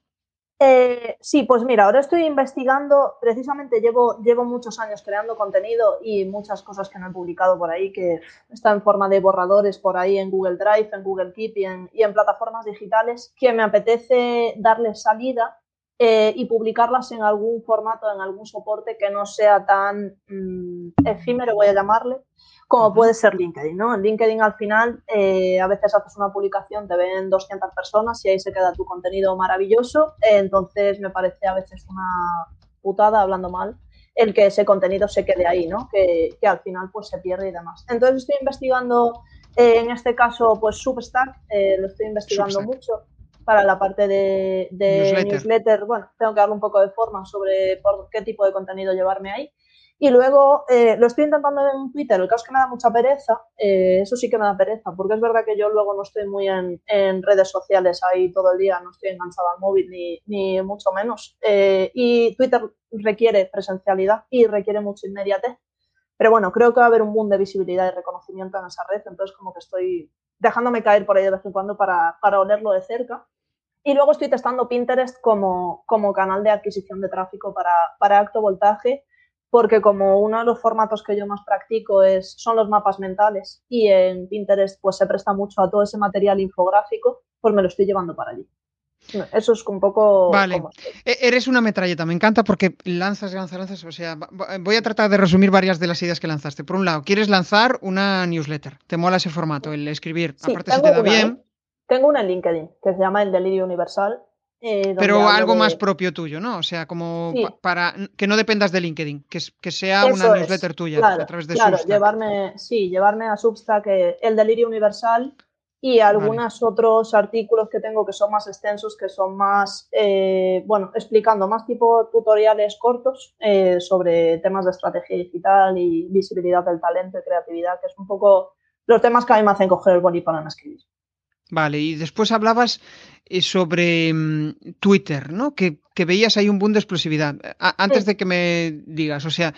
Eh, sí, pues mira, ahora estoy investigando, precisamente llevo, llevo muchos años creando contenido y muchas cosas que no he publicado por ahí, que están en forma de borradores por ahí en Google Drive, en Google Keep y en, y en plataformas digitales, que me apetece darles salida eh, y publicarlas en algún formato, en algún soporte que no sea tan mm, efímero, voy a llamarle, como puede ser LinkedIn, ¿no? En LinkedIn al final eh, a veces haces una publicación, te ven 200 personas y ahí se queda tu contenido maravilloso, entonces me parece a veces una putada, hablando mal, el que ese contenido se quede ahí, ¿no? Que, que al final pues se pierde y demás. Entonces estoy investigando, eh, en este caso, pues Substack, eh, lo estoy investigando mucho para la parte de, newsletter. newsletter. Bueno, tengo que darle un poco de forma sobre por qué tipo de contenido llevarme ahí. Y luego eh, lo estoy intentando en Twitter, el caso es que me da mucha pereza, eh, eso sí que me da pereza, porque es verdad que yo luego no estoy muy en, redes sociales ahí todo el día, no estoy enganchada al móvil ni, ni mucho menos. Eh, y Twitter requiere presencialidad y requiere mucha inmediatez. Pero bueno, creo que va a haber un boom de visibilidad y reconocimiento en esa red, entonces como que estoy dejándome caer por ahí de vez en cuando para, para olerlo de cerca. Y luego estoy testando Pinterest como, como canal de adquisición de tráfico para, para acto voltaje porque como uno de los formatos que yo más practico es, son los mapas mentales y en Pinterest pues se presta mucho a todo ese material infográfico, pues me lo estoy llevando para allí. Eso es un poco... Vale, e-, eres una metralleta, me encanta porque lanzas, lanzas, lanzas, o sea, voy a tratar de resumir varias de las ideas que lanzaste. Por un lado, quieres lanzar una newsletter, te mola ese formato, el escribir, aparte se te da bien. Tengo una en LinkedIn que se llama El Delirio Universal eh, Pero algo más propio tuyo, ¿no? O sea, como para que no dependas de LinkedIn, que, que sea una newsletter tuya a través de claro, llevarme, sí, llevarme a Substack eh, el delirio universal y algunos otros artículos que tengo que son más extensos, que son más, eh, bueno, explicando más tipo tutoriales cortos sobre temas de estrategia digital y visibilidad del talento y creatividad, que es un poco los temas que a mí me hacen coger el boli para escribir. Vale, y después hablabas eh, sobre mm, Twitter, ¿no? Que, veías ahí un boom de explosividad. antes de que me digas, o sea,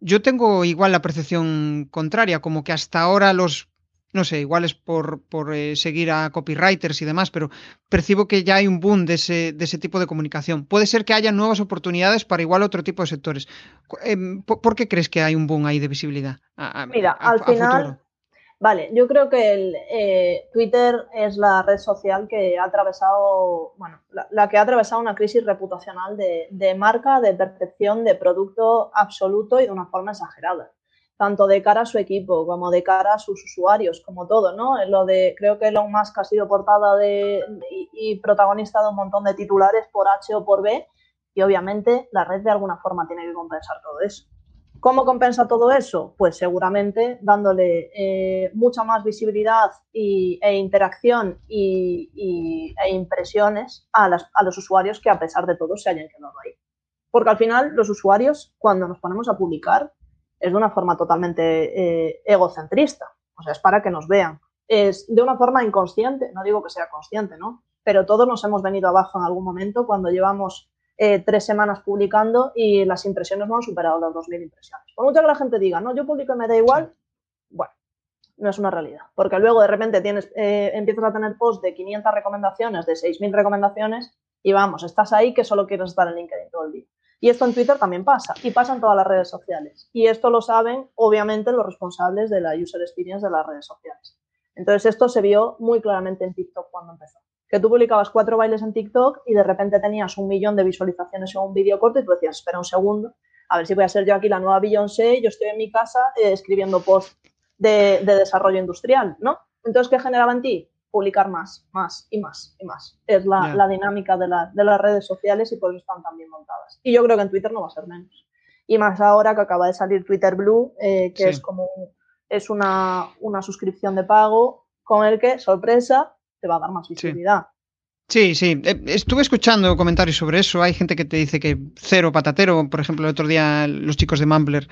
yo tengo igual la percepción contraria, como que hasta ahora los, no sé, igual es por, por eh, seguir a copywriters y demás, pero percibo que ya hay un boom de ese, de ese tipo de comunicación. Puede ser que haya nuevas oportunidades para igual otro tipo de sectores. Em, ¿Por, qué crees que hay un boom ahí de visibilidad? Mira, al final... Vale, yo creo que el, eh, Twitter es la red social que ha atravesado, bueno, la, que ha atravesado una crisis reputacional de, de, marca, de percepción de producto absoluto y de una forma exagerada, tanto de cara a su equipo como de cara a sus usuarios, como todo, ¿no? Lo de, creo que Elon Musk ha sido portada de, y, y protagonista de un montón de titulares por H o por B y obviamente la red de alguna forma tiene que compensar todo eso. ¿Cómo compensa todo eso? Pues seguramente dándole eh, mucha más visibilidad y, e interacción y, e impresiones a, los usuarios que a pesar de todo se hayan quedado ahí. Porque al final los usuarios, cuando nos ponemos a publicar, es de una forma totalmente eh, egocentrista. O sea, es para que nos vean. Es de una forma inconsciente, no digo que sea consciente, ¿no? Pero todos nos hemos venido abajo en algún momento cuando llevamos eh, tres semanas publicando y las impresiones no han superado las 2.000 impresiones. Por mucho que la gente diga, no, yo publico y me da igual, bueno, no es una realidad. Porque luego de repente tienes, eh, empiezas a tener posts de 500 recomendaciones, de 6.000 recomendaciones y vamos, estás ahí que solo quieres estar en LinkedIn todo el día. Y esto en Twitter también pasa y pasa en todas las redes sociales. Y esto lo saben, obviamente, los responsables de la user experience de las redes sociales. Entonces, esto se vio muy claramente en TikTok cuando empezó. Que tú publicabas cuatro bailes en TikTok y de repente tenías un millón de visualizaciones en un vídeo corto y tú decías, espera un segundo, a ver si voy a ser yo aquí la nueva Beyoncé, yo estoy en mi casa eh, escribiendo post de, desarrollo industrial, ¿no? Entonces, ¿qué generaba en ti? Publicar más, más y más y más. Es la, dinámica de, las redes sociales y por eso están tan bien montadas. Y yo creo que en Twitter no va a ser menos. Y más ahora que acaba de salir Twitter Blue, eh, que es como es una, una suscripción de pago con el que, sorpresa, te va a dar más visibilidad. Sí, sí. Eh, estuve escuchando comentarios sobre eso. Hay gente que te dice que cero patatero. Por ejemplo, el otro día los chicos de Mumbler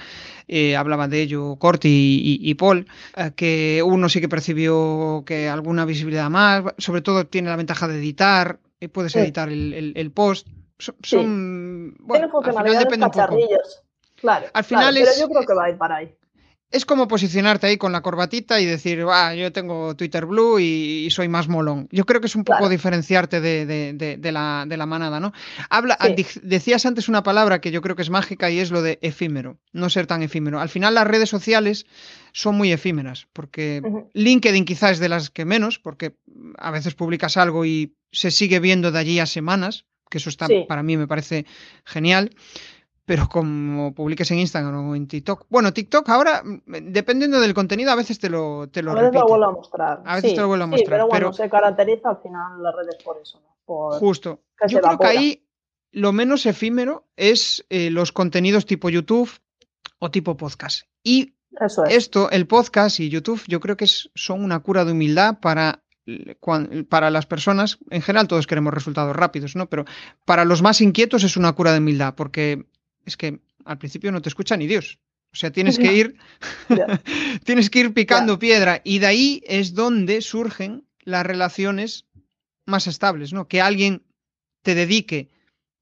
eh, hablaban de ello, Corti y, Paul, eh, que uno sí que percibió que alguna visibilidad más. Sobre todo tiene la ventaja de editar. puedes editar el, post. Son, bueno, al final depende un poco. Claro, al final es, pero yo creo que va a ir para ahí es como posicionarte ahí con la corbatita y decir, ah, yo tengo Twitter Blue y, soy más molón. Yo creo que es un poco diferenciarte de, la, manada, ¿no? Habla, Decías antes una palabra que yo creo que es mágica y es lo de efímero, no ser tan efímero. Al final las redes sociales son muy efímeras, porque LinkedIn quizás es de las que menos, porque a veces publicas algo y se sigue viendo de allí a semanas, que eso está para mí me parece genial pero como publiques en Instagram o en TikTok. Bueno, TikTok ahora, mm, dependiendo del contenido, a veces te lo te lo A veces te lo vuelvo a mostrar. A veces te lo vuelvo a mostrar. pero bueno, se caracteriza al final las redes por eso, ¿no? Justo. Yo creo que ahí lo menos efímero es eh, los contenidos tipo YouTube o tipo podcast. Y esto, el podcast y YouTube, yo creo que es, son una cura de humildad para para las personas, en general todos queremos resultados rápidos, ¿no? Pero para los más inquietos es una cura de humildad, porque es que al principio no te escucha ni Dios. O sea, tienes que ir, tienes que ir picando piedra y de ahí es donde surgen las relaciones más estables, ¿no? Que alguien te dedique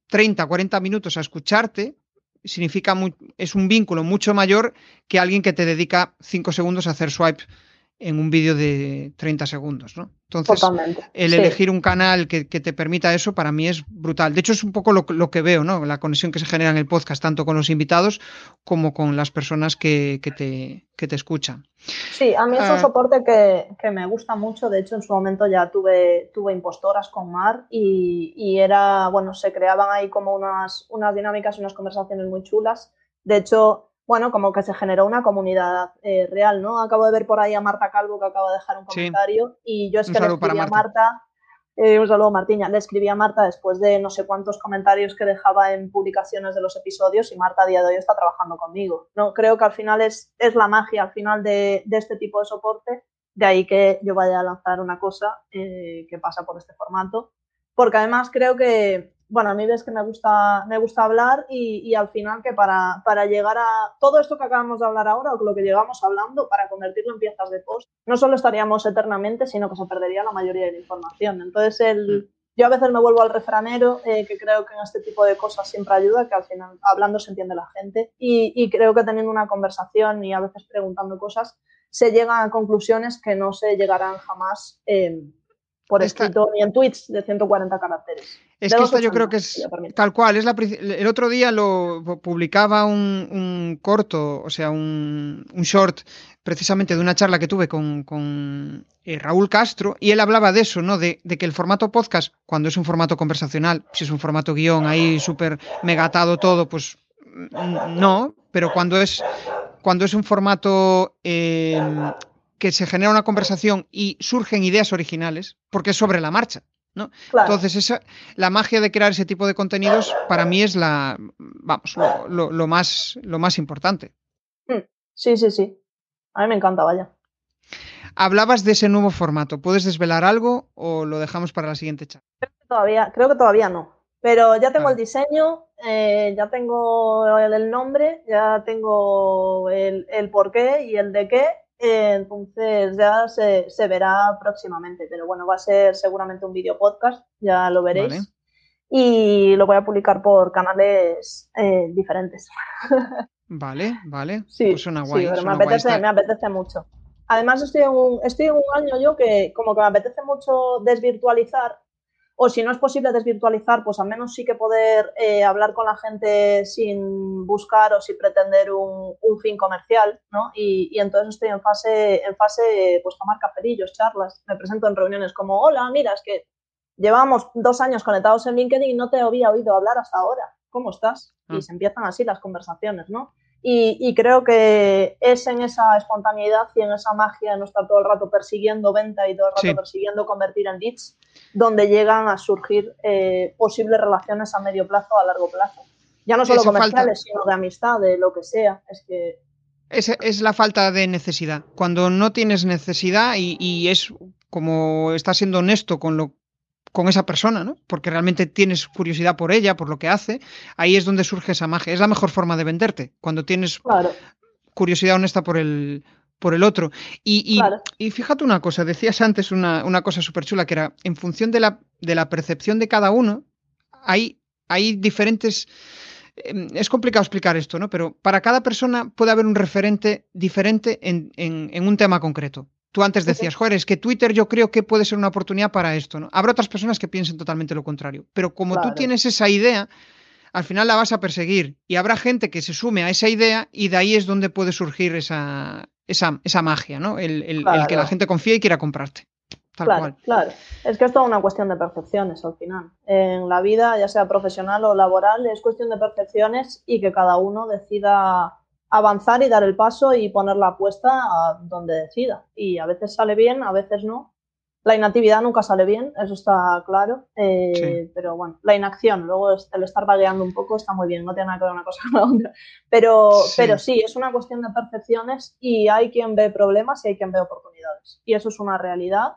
30, 40 minutos a escucharte significa es un vínculo mucho mayor que alguien que te dedica 5 segundos a hacer swipe en un vídeo de 30 segundos, ¿no? Entonces, el elegir un canal que, te permita eso para mí es brutal. De hecho, es un poco lo, que veo, ¿no? La conexión que se genera en el podcast, tanto con los invitados como con las personas que, te, te, escuchan. Sí, a mí es un ah. soporte que, me gusta mucho. De hecho, en su momento ya tuve, tuve impostoras con Mar y, y era, bueno, se creaban ahí como unas, unas dinámicas, unas conversaciones muy chulas. De hecho, bueno, como que se generó una comunidad eh, real, ¿no? Acabo de ver por ahí a Marta Calvo que acaba de dejar un comentario y yo es que le escribí a Marta, eh, un saludo Martiña, le escribí a Marta después de no sé cuántos comentarios que dejaba en publicaciones de los episodios y Marta a día de hoy está trabajando conmigo. No, creo que al final es, es la magia al final de, este tipo de soporte, de ahí que yo vaya a lanzar una cosa eh, que pasa por este formato, porque además creo que bueno, a mí ves que me gusta, me gusta hablar y, al final que para, para, llegar a todo esto que acabamos de hablar ahora o lo que llegamos hablando, para convertirlo en piezas de post, no solo estaríamos eternamente, sino que se perdería la mayoría de la información. Entonces, el, yo a veces me vuelvo al refranero, eh, que creo que en este tipo de cosas siempre ayuda, que al final hablando se entiende la gente y, creo que teniendo una conversación y a veces preguntando cosas, se llegan a conclusiones que no se llegarán jamás por escrito ni en tweets de 140 caracteres. Es que esta yo creo que es tal cual. Es la, el otro día lo publicaba un, corto, o sea, un, short, precisamente de una charla que tuve con, eh, Raúl Castro, y él hablaba de eso, ¿no? De, que el formato podcast, cuando es un formato conversacional, si es un formato guion ahí súper megatado todo, pues mm, no, pero cuando es, cuando es un formato eh, que se genera una conversación y surgen ideas originales, porque es sobre la marcha. ¿no? Entonces, esa, la magia de crear ese tipo de contenidos para mí es la, vamos, lo, más, lo más importante. Hmm. Sí, sí, sí. A mí me encanta, vaya. Hablabas de ese nuevo formato. ¿Puedes desvelar algo o lo dejamos para la siguiente charla? Creo que todavía, creo que todavía no. Pero ya tengo el diseño, eh, ya tengo el, nombre, ya tengo el, el por qué y el de qué entonces ya se, verá próximamente, pero bueno, va a ser seguramente un vídeo podcast, ya lo veréis. Y lo voy a publicar por canales eh, diferentes. Vale, vale. Sí, pues suena guay. pero me, apetece, me apetece mucho. Además estoy en, un, estoy en un año yo que como que me apetece mucho desvirtualizar o si no es posible desvirtualizar, pues al menos sí que poder eh, hablar con la gente sin buscar o sin pretender un, fin comercial, ¿no? Y, entonces estoy en fase, en fase, pues tomar cafelillos, charlas, me presento en reuniones como, hola, mira, es que llevamos dos años conectados en LinkedIn y no te había oído hablar hasta ahora. ¿Cómo estás? Y ah. se empiezan así las conversaciones, ¿no? Y, creo que es en esa espontaneidad y en esa magia de no estar todo el rato persiguiendo venta y todo el rato persiguiendo convertir en leads, donde llegan a surgir eh, posibles relaciones a medio plazo a largo plazo. Ya no solo comerciales, sino de amistad, de lo que sea. Es que es, es, la falta de necesidad. Cuando no tienes necesidad y, y, es como estás siendo honesto con lo con esa persona, ¿no? Porque realmente tienes curiosidad por ella, por lo que hace, ahí es donde surge esa magia. Es la mejor forma de venderte, cuando tienes curiosidad honesta por el, por el otro. Y, y, fíjate una cosa, decías antes una, una cosa súper chula, que era, en función de la, de la percepción de cada uno, hay, hay diferentes... Em, es complicado explicar esto, ¿no? Pero para cada persona puede haber un referente diferente en, en, en un tema concreto. Tú antes decías, joder, es que Twitter yo creo que puede ser una oportunidad para esto, ¿no? Habrá otras personas que piensen totalmente lo contrario, pero como tú tienes esa idea, al final la vas a perseguir y habrá gente que se sume a esa idea y de ahí es donde puede surgir esa, esa, esa magia, ¿no? El, el, que la gente confíe y quiera comprarte. Tal claro, cual. claro. Es que es toda una cuestión de percepciones al final. En la vida, ya sea profesional o laboral, es cuestión de percepciones y que cada uno decida avanzar y dar el paso y poner la apuesta a donde decida. Y a veces sale bien, a veces no. La inactividad nunca sale bien, eso está claro. Eh, pero bueno, la inacción, luego el estar vagueando un poco está muy bien, no tiene nada que ver una cosa con la otra. Pero sí. pero sí, es una cuestión de percepciones y hay quien ve problemas y hay quien ve oportunidades. Y eso es una realidad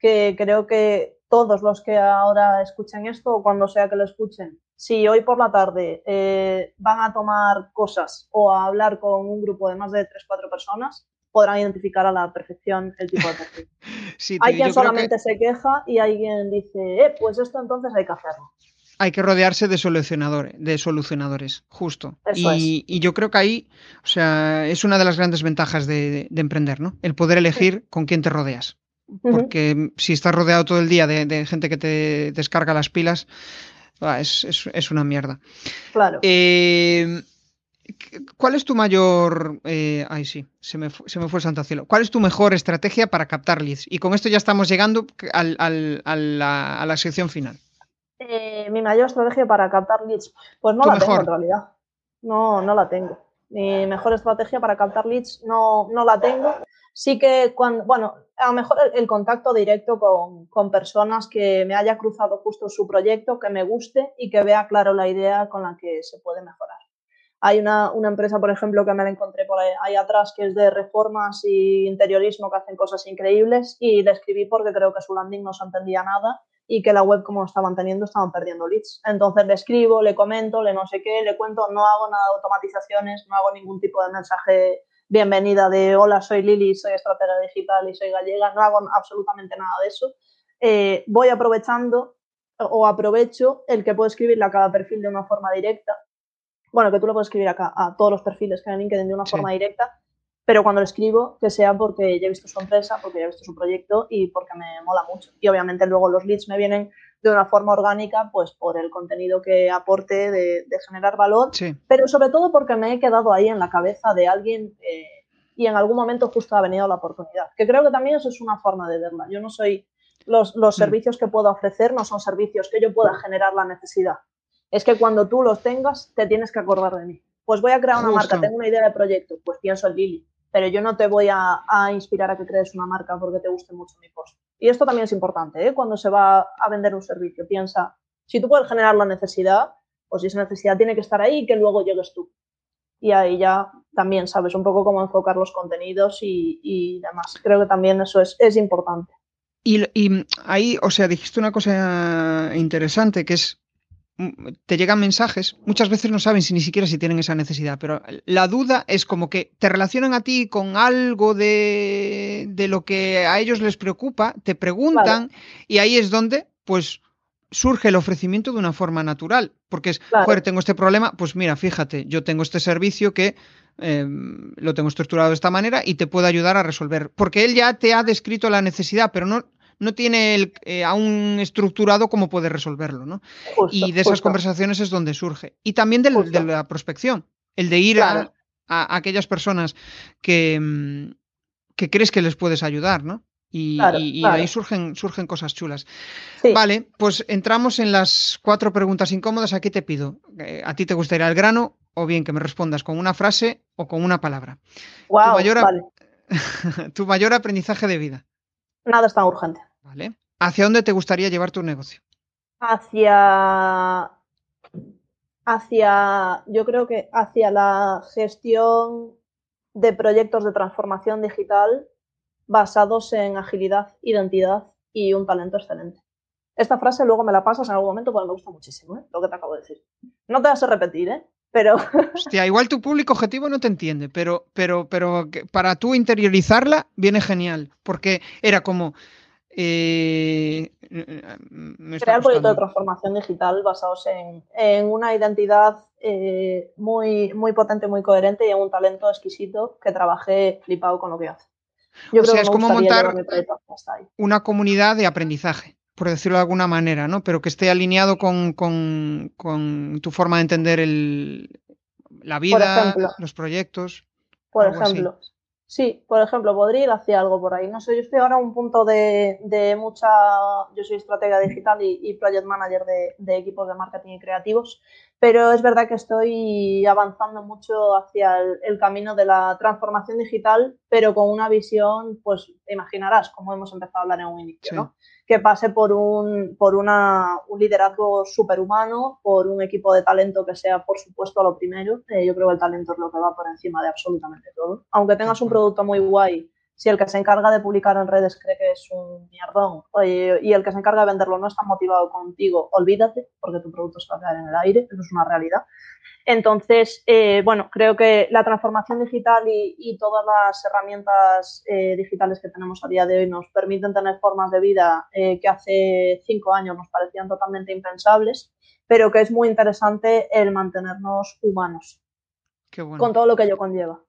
que creo que todos los que ahora escuchen esto o cuando sea que lo escuchen si hoy por la tarde eh, van a tomar cosas o a hablar con un grupo de más de 3-4 personas, podrán identificar a la perfección el tipo de perfil. hay quien solamente se queja y hay quien dice, eh, pues esto entonces hay que hacerlo. Hay que rodearse de solucionadores, de solucionadores, justo. Y, yo creo que ahí, o sea, es una de las grandes ventajas de, emprender, ¿no? El poder elegir con quién te rodeas. Porque si estás rodeado todo el día de gente que te descarga las pilas, Ah, es, una mierda. Claro. Eh, ¿Cuál es tu mayor. Eh, ay, sí, se me, se me, fue el santo cielo. ¿Cuál es tu mejor estrategia para captar leads? Y con esto ya estamos llegando al, al, a, la, a, la, sección final. Eh, mi mayor estrategia para captar leads. Pues no la tengo en realidad. No, no la tengo. Mi mejor estrategia para captar leads no, no la tengo sí que cuando, bueno, a lo mejor el, contacto directo con, con, personas que me haya cruzado justo su proyecto, que me guste y que vea claro la idea con la que se puede mejorar. Hay una, una empresa, por ejemplo, que me la encontré por ahí, atrás, que es de reformas y interiorismo, que hacen cosas increíbles, y le escribí porque creo que su landing no se entendía nada y que la web, como estaban teniendo, estaban perdiendo leads. Entonces le escribo, le comento, le no sé qué, le cuento, no hago nada de automatizaciones, no hago ningún tipo de mensaje bienvenida de hola, soy Lili, soy estratega digital y soy gallega, no hago absolutamente nada de eso. Eh, voy aprovechando o aprovecho el que puedo escribirle a cada perfil de una forma directa. Bueno, que tú lo puedes escribir acá a todos los perfiles que hay en LinkedIn de una forma directa, pero cuando lo escribo, que sea porque ya he visto su empresa, porque ya he visto su proyecto y porque me mola mucho. Y obviamente luego los leads me vienen de una forma orgánica, pues por el contenido que aporte de, generar valor, pero sobre todo porque me he quedado ahí en la cabeza de alguien eh, y en algún momento justo ha venido la oportunidad. Que creo que también eso es una forma de verla. Yo no soy, los, los mm. servicios que puedo ofrecer no son servicios que yo pueda generar la necesidad. Es que cuando tú los tengas, te tienes que acordar de mí. Pues voy a crear una marca, tengo una idea de proyecto, pues pienso en Lili, pero yo no te voy a, a inspirar a que crees una marca porque te guste mucho mi post. Y esto también es importante, ¿eh? cuando se va a vender un servicio. Piensa, si tú puedes generar la necesidad, si esa necesidad tiene que estar ahí, que luego llegues tú. Y ahí ya también sabes un poco cómo enfocar los contenidos y, demás. Creo que también eso es, es importante. Y, y, ahí, o sea, dijiste una cosa interesante, que es te llegan mensajes, muchas veces no saben si ni siquiera si tienen esa necesidad, pero la duda es como que te relacionan a ti con algo de, de lo que a ellos les preocupa, te preguntan y ahí es donde pues surge el ofrecimiento de una forma natural, porque es, joder, tengo este problema, pues mira, fíjate, yo tengo este servicio que eh, lo tengo estructurado de esta manera y te puedo ayudar a resolver, porque él ya te ha descrito la necesidad, pero no, no tiene el, eh, aún estructurado cómo puede resolverlo, ¿no? y de esas conversaciones es donde surge. Y también de la prospección, el de ir a, aquellas personas que, mm, que crees que les puedes ayudar, ¿no? Y, ahí surgen, surgen cosas chulas. Vale, pues entramos en las cuatro preguntas incómodas. Aquí te pido, eh, ¿a ti te gustaría el grano o bien que me respondas con una frase o con una palabra? Wow, tu, mayor, tu mayor aprendizaje de vida. Nada es tan urgente. Vale. ¿Hacia dónde te gustaría llevar tu negocio? Hacia hacia, yo creo que hacia la gestión de proyectos de transformación digital basados en agilidad, identidad y un talento excelente. Esta frase luego me la pasas en algún momento porque me gusta muchísimo, ¿eh? lo que te acabo de decir. No te vas a repetir, ¿eh? Pero... Hostia, igual tu público objetivo no te entiende, pero, pero, pero para tú interiorizarla viene genial, porque era como, eh, Crear proyectos de transformación digital basados en, una identidad eh, muy, muy potente, muy coherente y en un talento exquisito que trabajé flipado con lo que hace. Yo creo que es como montar una comunidad de aprendizaje, por decirlo de alguna manera, ¿no? Pero que esté alineado con, tu forma de entender la vida, los proyectos. Por ejemplo, Sí, por ejemplo, podría ir hacia algo por ahí. No sé, yo estoy ahora a un punto de, mucha. Yo soy estratega digital y, project manager de, equipos de marketing y creativos, pero es verdad que estoy avanzando mucho hacia el, camino de la transformación digital, pero con una visión, pues imaginarás, como hemos empezado a hablar en un inicio, ¿no? Que pase por un, por una, un liderazgo superhumano, por un equipo de talento que sea, por supuesto, lo primero. Eh, yo creo que el talento es lo que va por encima de absolutamente todo. Aunque tengas un producto muy guay, si el que se encarga de publicar en redes cree que es un mierdón y el que se encarga de venderlo no está motivado contigo, olvídate, porque tu producto se va a quedar en el aire, eso es una realidad. Entonces, eh, bueno, creo que la transformación digital y, todas las herramientas eh, digitales que tenemos a día de hoy nos permiten tener formas de vida eh, que hace cinco años nos parecían totalmente impensables, pero que es muy interesante el mantenernos humanos. Con todo lo que ello conlleva.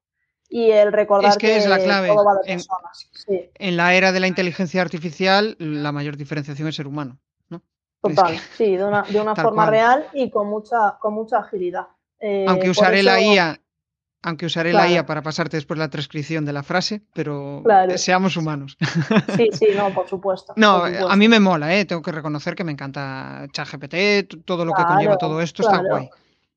Y el recordar que, es la clave. en, la era de la inteligencia artificial, la mayor diferenciación es ser humano. ¿no? Total, sí, de una, de una forma real y con mucha, con mucha agilidad. Eh, aunque usaré la IA, aunque usaré la IA para pasarte después la transcripción de la frase, pero seamos humanos. Sí, sí, no, por supuesto. No, a mí me mola, ¿eh? tengo que reconocer que me encanta ChatGPT, todo lo que conlleva todo esto está guay.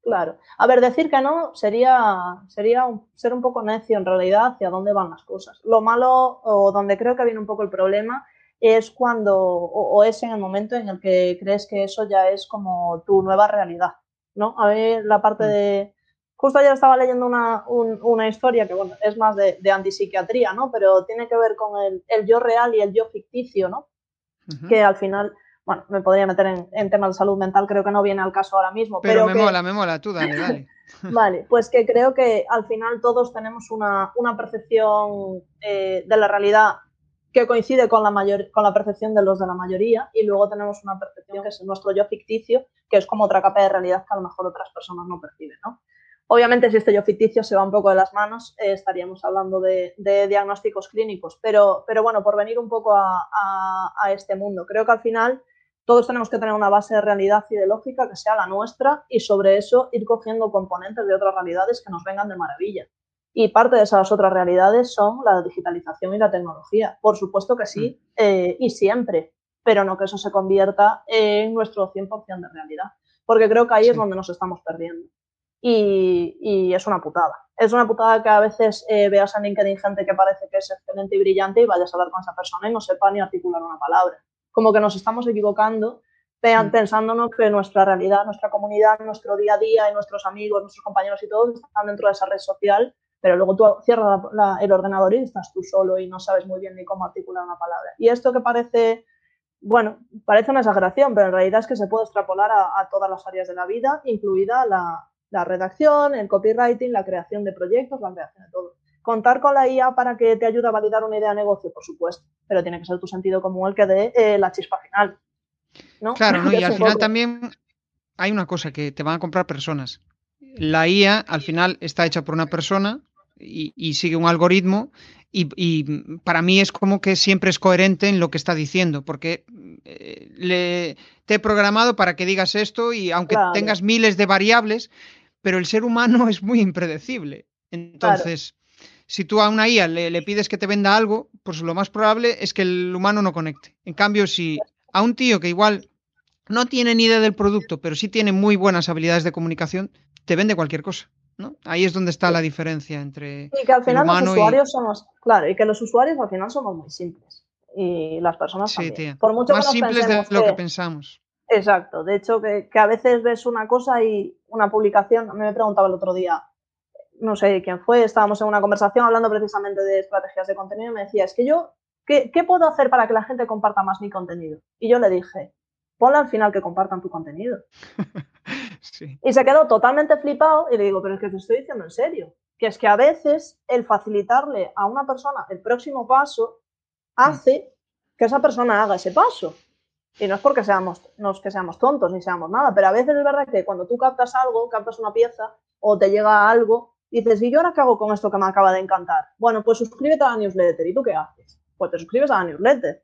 Claro. A ver, decir que no sería, sería ser un poco necio en realidad hacia dónde van las cosas. Lo malo, o donde creo que viene un poco el problema, es cuando, o es en el momento en el que crees que eso ya es como tu nueva realidad. ¿no? A ver, la parte mm. de... Justo ayer estaba leyendo una, una historia que, bueno, es más de, de, antipsiquiatría, ¿no? Pero tiene que ver con el, el yo real y el yo ficticio, ¿no? Que al final, bueno, me podría meter en, en, temas de salud mental, creo que no viene al caso ahora mismo. Pero, me mola, me mola, tú dale, dale. vale, pues que creo que al final todos tenemos una, una percepción eh, de la realidad que coincide con la, mayor, con la percepción de los de la mayoría y luego tenemos una percepción que es nuestro yo ficticio, que es como otra capa de realidad que a lo mejor otras personas no perciben, ¿no? Obviamente, si este yo ficticio se va un poco de las manos, eh, estaríamos hablando de, diagnósticos clínicos, pero, pero bueno, por venir un poco a, a, este mundo, creo que al final todos tenemos que tener una base de realidad y de lógica que sea la nuestra y sobre eso ir cogiendo componentes de otras realidades que nos vengan de maravilla. Y parte de esas otras realidades son la digitalización y la tecnología. Por supuesto que sí, mm. eh, y siempre, pero no que eso se convierta en nuestro 100% de realidad. Porque creo que ahí es donde nos estamos perdiendo. Y, es una putada. Es una putada que a veces eh, veas a LinkedIn gente que parece que es excelente y brillante y vayas a hablar con esa persona y no sepa ni articular una palabra. Como que nos estamos equivocando mm. pensándonos que nuestra realidad, nuestra comunidad, nuestro día a día y nuestros amigos, nuestros compañeros y todos están dentro de esa red social pero luego tú cierras el ordenador y estás tú solo y no sabes muy bien ni cómo articular una palabra. Y esto que parece, bueno, parece una exageración, pero en realidad es que se puede extrapolar a, todas las áreas de la vida, incluida la, redacción, el copywriting, la creación de proyectos, la creación de todo. Contar con la IA para que te ayude a validar una idea de negocio, por supuesto, pero tiene que ser tu sentido común el que dé eh, la chispa final. Claro, y al final también hay una cosa que te van a comprar personas. La IA al final está hecha por una persona y, sigue un algoritmo y, para mí es como que siempre es coherente en lo que está diciendo, porque eh, le, te he programado para que digas esto y aunque tengas miles de variables, pero el ser humano es muy impredecible. Entonces, si tú a una IA le, pides que te venda algo, pues lo más probable es que el humano no conecte. En cambio, si a un tío que igual no tiene ni idea del producto, pero sí tiene muy buenas habilidades de comunicación, te vende cualquier cosa. ¿no? Ahí es donde está la diferencia entre. Y que al final los usuarios somos. Claro, y que los usuarios al final somos muy simples. Y las personas sí, también. Por mucho Más simples de lo que, pensamos. Exacto. De hecho, que, que, a veces ves una cosa y una publicación. A mí me preguntaba el otro día, no sé quién fue, estábamos en una conversación hablando precisamente de estrategias de contenido y me decía, es que yo, ¿qué, ¿qué, puedo hacer para que la gente comparta más mi contenido? Y yo le dije, ponle al final que compartan tu contenido. Y se quedó totalmente flipado y le digo, pero es que te estoy diciendo en serio, que es que a veces el facilitarle a una persona el próximo paso hace que esa persona haga ese paso. Y no es porque seamos, no es que seamos tontos ni seamos nada, pero a veces es verdad que cuando tú captas algo, captas una pieza o te llega algo, dices, ¿y yo ahora qué hago con esto que me acaba de encantar? Bueno, pues suscríbete a la newsletter. ¿Y tú qué haces? Pues te suscribes a la newsletter.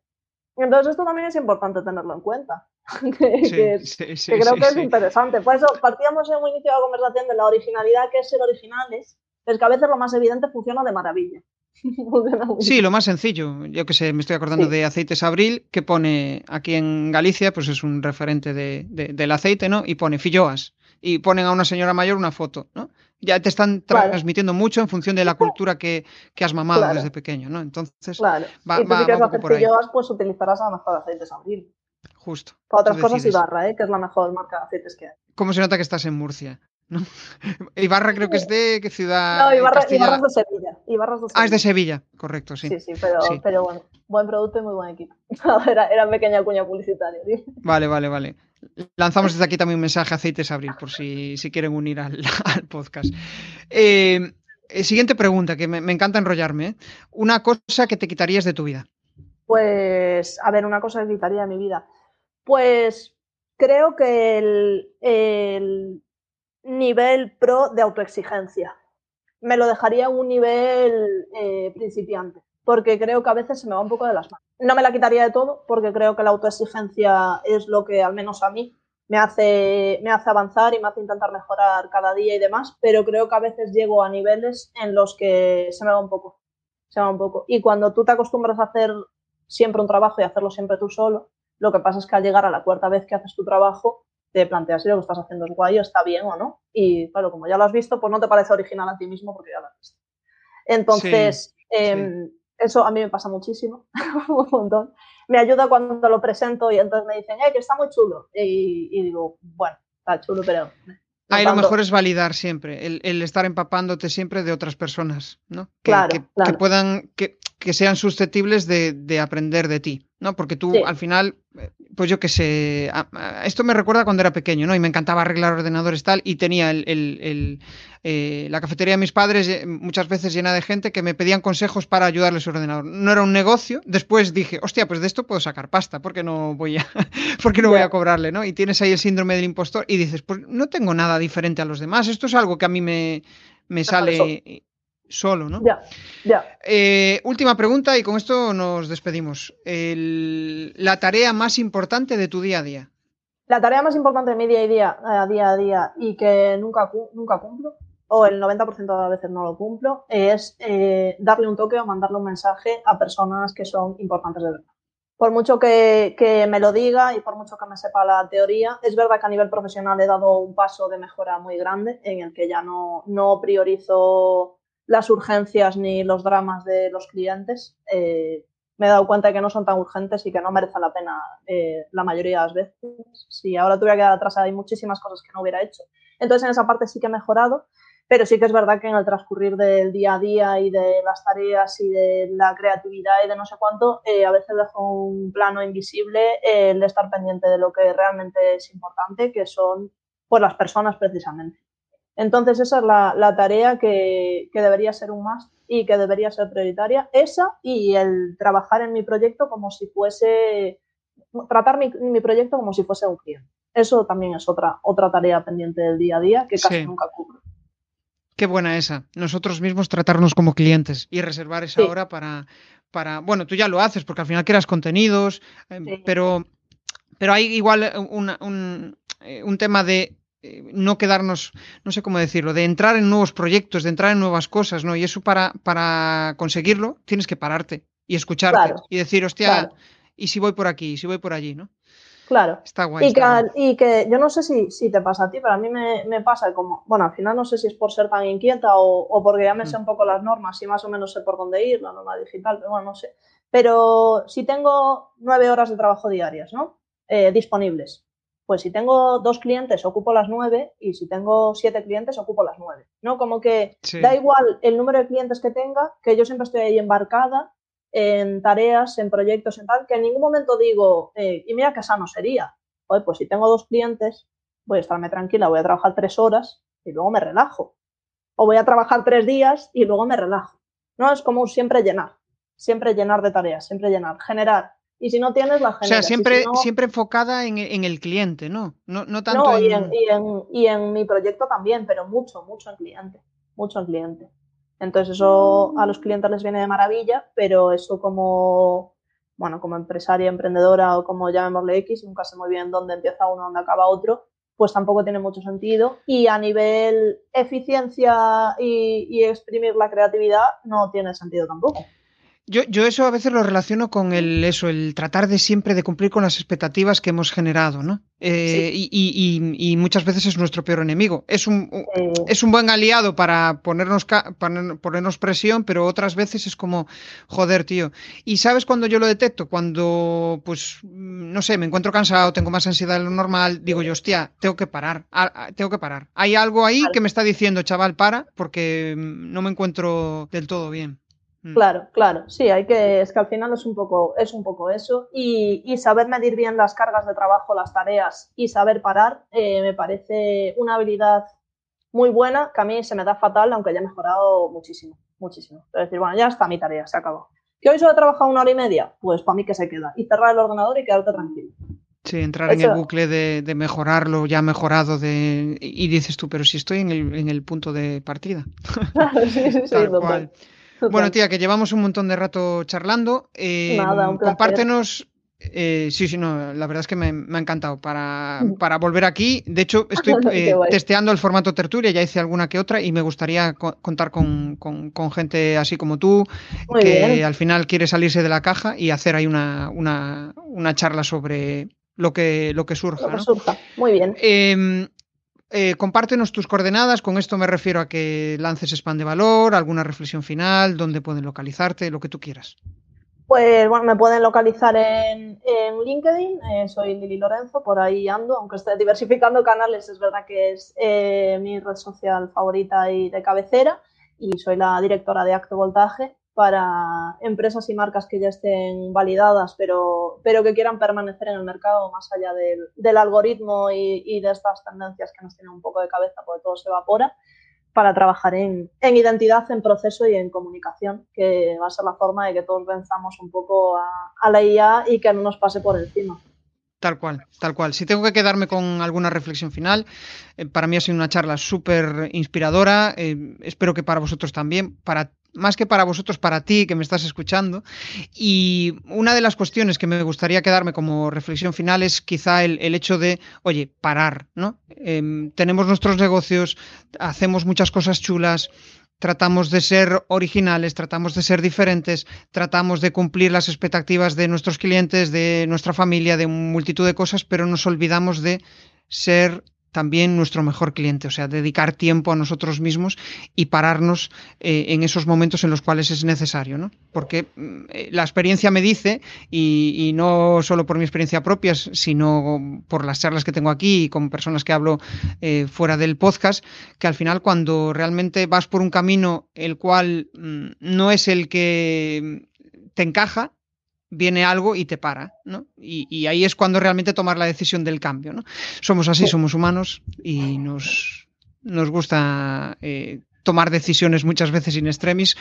Entonces esto también es importante tenerlo en cuenta, que, creo que es interesante. Por eso partíamos en un inicio de la conversación de la originalidad, que es ser originales, es que a veces lo más evidente funciona de maravilla. sí, lo más sencillo. Yo que sé, me estoy acordando de Aceites Abril, que pone aquí en Galicia, pues es un referente de, del aceite, ¿no? Y pone filloas. Y ponen a una señora mayor una foto, ¿no? ya te están transmitiendo mucho en función de la cultura que, has mamado desde pequeño, ¿no? Entonces, claro. va, y tú si quieres hacer pues utilizarás a lo mejor aceites Abril. Justo. Para otras cosas Ibarra, ¿eh? que es la mejor marca de aceites que hay. ¿Cómo se nota que estás en Murcia? ¿no? Ibarra creo que es de qué ciudad. No, Ibarra, es de Sevilla. Ibarra. Ah, es de Sevilla, correcto, sí. Sí, sí, pero, pero bueno, buen producto y muy buen equipo. era, era pequeña cuña publicitaria. Vale, vale, vale. Lanzamos desde aquí también un mensaje a Aceites Abril, por si, si quieren unir al, podcast. Eh, eh, siguiente pregunta, que me, encanta enrollarme. ¿eh? Una cosa que te quitarías de tu vida. Pues, a ver, una cosa que quitaría de mi vida. Pues creo que el, nivel pro de autoexigencia. Me lo dejaría en un nivel principiante porque creo que a veces se me va un poco de las manos. No me la quitaría de todo, porque creo que la autoexigencia es lo que, al menos a mí, me hace, me hace avanzar y me hace intentar mejorar cada día y demás, pero creo que a veces llego a niveles en los que se me va un poco. Se va un poco. Y cuando tú te acostumbras a hacer siempre un trabajo y hacerlo siempre tú solo, lo que pasa es que al llegar a la cuarta vez que haces tu trabajo, te planteas si lo que estás haciendo es guay o está bien o no. Y claro, como ya lo has visto, pues no te parece original a ti mismo porque ya lo has visto. Entonces, em, eso a mí me pasa muchísimo, un montón. Me ayuda cuando lo presento y entonces me dicen, eh, que está muy chulo. Y, digo, bueno, está chulo, pero... Ahí lo mejor es validar siempre, el, estar empapándote siempre de otras personas, ¿no? Que, que, puedan, que, sean susceptibles de, aprender de ti, ¿no? Porque tú al final pues yo qué sé, esto me recuerda cuando era pequeño, ¿no? Y me encantaba arreglar ordenadores tal, y tenía el, eh, la cafetería de mis padres eh, muchas veces llena de gente que me pedían consejos para ayudarles a su ordenador. No era un negocio, después dije, hostia, pues de esto puedo sacar pasta, ¿por qué no voy a, porque no voy a cobrarle, ¿no? Y tienes ahí el síndrome del impostor y dices, pues no tengo nada diferente a los demás, esto es algo que a mí me, me sale solo, ¿no? Ya, ya. Eh, última pregunta y con esto nos despedimos. la tarea más importante de tu día a día. La tarea más importante de mi día a día, a día, a día y que nunca, nunca cumplo, o el 90% de las veces no lo cumplo, es eh, darle un toque o mandarle un mensaje a personas que son importantes de verdad. Por mucho que, que, me lo diga y por mucho que me sepa la teoría, es verdad que a nivel profesional he dado un paso de mejora muy grande en el que ya no, no priorizo las urgencias ni los dramas de los clientes, eh, me he dado cuenta de que no son tan urgentes y que no merecen la pena eh, la mayoría de las veces. Si ahora tuviera que quedar atrás, hay muchísimas cosas que no hubiera hecho. Entonces, en esa parte sí que he mejorado, pero sí que es verdad que en el transcurrir del día a día y de las tareas y de la creatividad y de no sé cuánto, eh, a veces dejo un plano invisible el estar pendiente de lo que realmente es importante, que son pues, las personas precisamente. Entonces, esa es la, tarea que, debería ser un más y que debería ser prioritaria. Esa y el trabajar en mi proyecto como si fuese, tratar mi, proyecto como si fuese un cliente. Eso también es otra, otra tarea pendiente del día a día que casi nunca cubro. Qué buena esa. Nosotros mismos tratarnos como clientes y reservar esa hora para, para, bueno, tú ya lo haces porque al final creas contenidos, em, pero, pero hay igual un, un, eh, un tema de eh, no quedarnos, no sé cómo decirlo, de entrar en nuevos proyectos, de entrar en nuevas cosas, ¿no? Y eso para, para conseguirlo tienes que pararte y escucharte y decir, hostia, ¿y si voy por aquí? ¿Y si voy por allí? ¿no? Claro. Está guay. Y, que, y que yo no sé si, si, te pasa a ti, pero a mí me, me, pasa como, bueno, al final no sé si es por ser tan inquieta o, o porque ya me sé mm. un poco las normas y más o menos sé por dónde ir, la norma digital, pero bueno, no sé. Pero si tengo nueve horas de trabajo diarias, ¿no? Eh, disponibles pues si tengo dos clientes ocupo las nueve y si tengo siete clientes ocupo las nueve, ¿no? Como que da igual el número de clientes que tenga, que yo siempre estoy ahí embarcada en tareas, en proyectos, en tal, que en ningún momento digo, eh, y mira qué sano sería, Oye, pues si tengo dos clientes, voy a estarme tranquila, voy a trabajar tres horas y luego me relajo. O voy a trabajar tres días y luego me relajo. No, es como siempre llenar, siempre llenar de tareas, siempre llenar, generar y si no tienes, la gente. O sea, siempre, siempre enfocada en, en, el cliente, ¿no? No, no tanto no, y, en... Y, en, y, en, mi proyecto también, pero mucho, mucho en cliente. Mucho en cliente. Entonces, eso a los clientes les viene de maravilla, pero eso como, bueno, como empresaria, emprendedora o como llamémosle X, nunca sé muy bien dónde empieza uno, dónde acaba otro, pues tampoco tiene mucho sentido. Y a nivel eficiencia y, y exprimir la creatividad, no tiene sentido tampoco. Yo, yo, eso a veces lo relaciono con el eso, el tratar de siempre de cumplir con las expectativas que hemos generado, ¿no? Eh, y, y, y, muchas veces es nuestro peor enemigo. Es un, es un buen aliado para ponernos, para ponernos presión, pero otras veces es como, joder, tío. Y sabes cuando yo lo detecto, cuando, pues, no sé, me encuentro cansado, tengo más ansiedad de lo normal, digo yo, hostia, tengo que parar, tengo que parar. Hay algo ahí que me está diciendo, chaval, para, porque no me encuentro del todo bien. Mm. Claro, claro, sí, hay que, es que al final es un poco, es un poco eso y, y saber medir bien las cargas de trabajo, las tareas y saber parar eh, me parece una habilidad muy buena que a mí se me da fatal, aunque haya mejorado muchísimo, muchísimo. Es decir, bueno, ya está mi tarea, se acabó. ¿Que hoy solo he trabajado una hora y media? Pues para mí que se queda. Y cerrar el ordenador y quedarte tranquilo. Sí, entrar en el bucle de, de, mejorarlo ya mejorado de, y dices tú, pero si estoy en el, en el punto de partida. sí, sí, sí, Tal bueno, tía, que llevamos un montón de rato charlando. Eh, Nada, un compártenos. Eh, sí, sí, no, la verdad es que me, ha encantado para, para, volver aquí. De hecho, estoy eh, testeando el formato tertulia, ya hice alguna que otra y me gustaría contar con, con, gente así como tú, que al final quiere salirse de la caja y hacer ahí una, una, una charla sobre lo que, lo que surja. Lo que surja. Muy bien. Eh, compártenos tus coordenadas, con esto me refiero a que lances spam de valor, alguna reflexión final, dónde pueden localizarte, lo que tú quieras. Pues bueno, me pueden localizar en, LinkedIn, eh, soy Lili Lorenzo, por ahí ando, aunque esté diversificando canales, es verdad que es eh, mi red social favorita y de cabecera, y soy la directora de Acto Voltaje, para empresas y marcas que ya estén validadas, pero, pero que quieran permanecer en el mercado más allá del, del algoritmo y, y, de estas tendencias que nos tienen un poco de cabeza porque todo se evapora, para trabajar en, en, identidad, en proceso y en comunicación, que va a ser la forma de que todos venzamos un poco a, la IA y que no nos pase por encima. Tal cual, tal cual. Si tengo que quedarme con alguna reflexión final, eh, para mí ha sido una charla súper inspiradora. Eh, espero que para vosotros también, para más que para vosotros, para ti que me estás escuchando. Y una de las cuestiones que me gustaría quedarme como reflexión final es quizá el, hecho de, oye, parar, ¿no? Eh, tenemos nuestros negocios, hacemos muchas cosas chulas, tratamos de ser originales, tratamos de ser diferentes, tratamos de cumplir las expectativas de nuestros clientes, de nuestra familia, de multitud de cosas, pero nos olvidamos de ser también nuestro mejor cliente, o sea, dedicar tiempo a nosotros mismos y pararnos eh, en esos momentos en los cuales es necesario, ¿no? Porque mm, eh, la experiencia me dice, y, no solo por mi experiencia propia, sino por las charlas que tengo aquí y con personas que hablo eh, fuera del podcast, que al final cuando realmente vas por un camino el cual mm, no es el que te encaja, viene algo y te para, ¿no? Y, y, ahí es cuando realmente tomar la decisión del cambio, ¿no? Somos así, somos humanos y nos, nos gusta eh, tomar decisiones muchas veces in extremis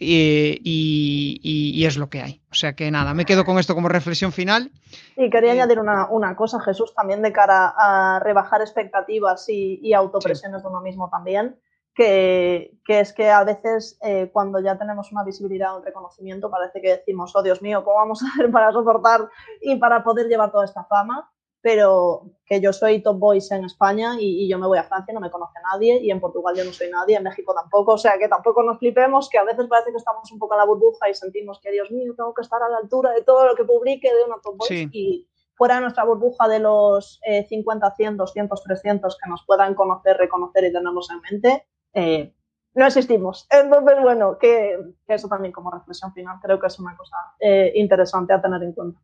eh, y, y, es lo que hay. O sea que nada, me quedo con esto como reflexión final. Y quería eh, añadir una, una, cosa, Jesús, también de cara a rebajar expectativas y, autopresiones sí. de uno mismo también que, que, es que a veces eh, cuando ya tenemos una visibilidad o un reconocimiento parece que decimos, oh Dios mío, ¿cómo vamos a hacer para soportar y para poder llevar toda esta fama? pero que yo soy top voice en España y, yo me voy a Francia y no me conoce nadie y en Portugal yo no soy nadie, en México tampoco, o sea que tampoco nos flipemos, que a veces parece que estamos un poco en la burbuja y sentimos que, Dios mío, tengo que estar a la altura de todo lo que publique de una top voice y fuera de nuestra burbuja de los 50, 100, 200, 300 que nos puedan conocer, reconocer y tenernos en mente, eh, no existimos. Entonces, bueno, que, eso también como reflexión final creo que es una cosa eh, interesante a tener en cuenta.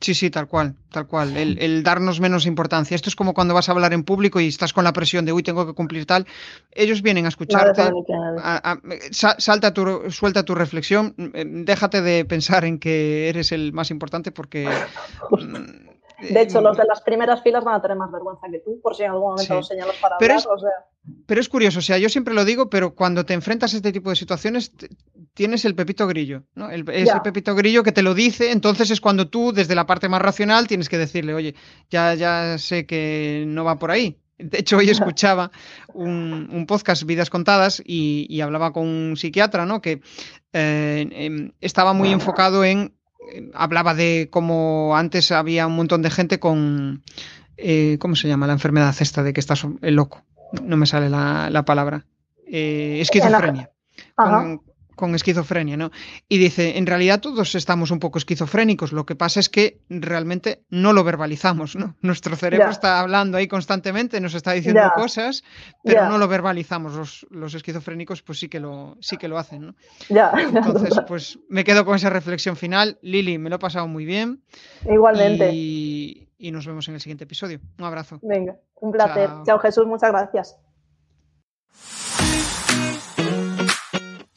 Sí, sí, tal cual, tal cual. El, darnos menos importancia. Esto es como cuando vas a hablar en público y estás con la presión de, uy, tengo que cumplir tal. Ellos vienen a escucharte, salta tu, suelta tu reflexión, mm, déjate de pensar en que eres el más importante porque de hecho, los de las primeras filas van a tener más vergüenza que tú, por si en algún momento los señalas para pero hablar. Es, Pero es curioso, o sea, yo siempre lo digo, pero cuando te enfrentas a este tipo de situaciones, tienes el pepito grillo, ¿no? El, ese pepito grillo que te lo dice, entonces es cuando tú, desde la parte más racional, tienes que decirle, oye, ya, ya sé que no va por ahí. De hecho, hoy escuchaba un, podcast, Vidas Contadas, y, hablaba con un psiquiatra, ¿no? Que eh, em, estaba muy enfocado en hablaba de cómo antes había un montón de gente con, eh, ¿cómo se llama? La enfermedad esta de que estás loco. No me sale la, palabra. Eh, esquizofrenia con esquizofrenia, ¿no? Y dice, en realidad todos estamos un poco esquizofrénicos, lo que pasa es que realmente no lo verbalizamos, ¿no? Nuestro cerebro está hablando ahí constantemente, nos está diciendo cosas, pero no lo verbalizamos. Los, esquizofrénicos pues sí que lo, sí que lo hacen, ¿no? Entonces, pues me quedo con esa reflexión final. Lili, me lo he pasado muy bien. Igualmente. Y, nos vemos en el siguiente episodio. Un abrazo. Venga, un placer. Chao Jesús, muchas gracias.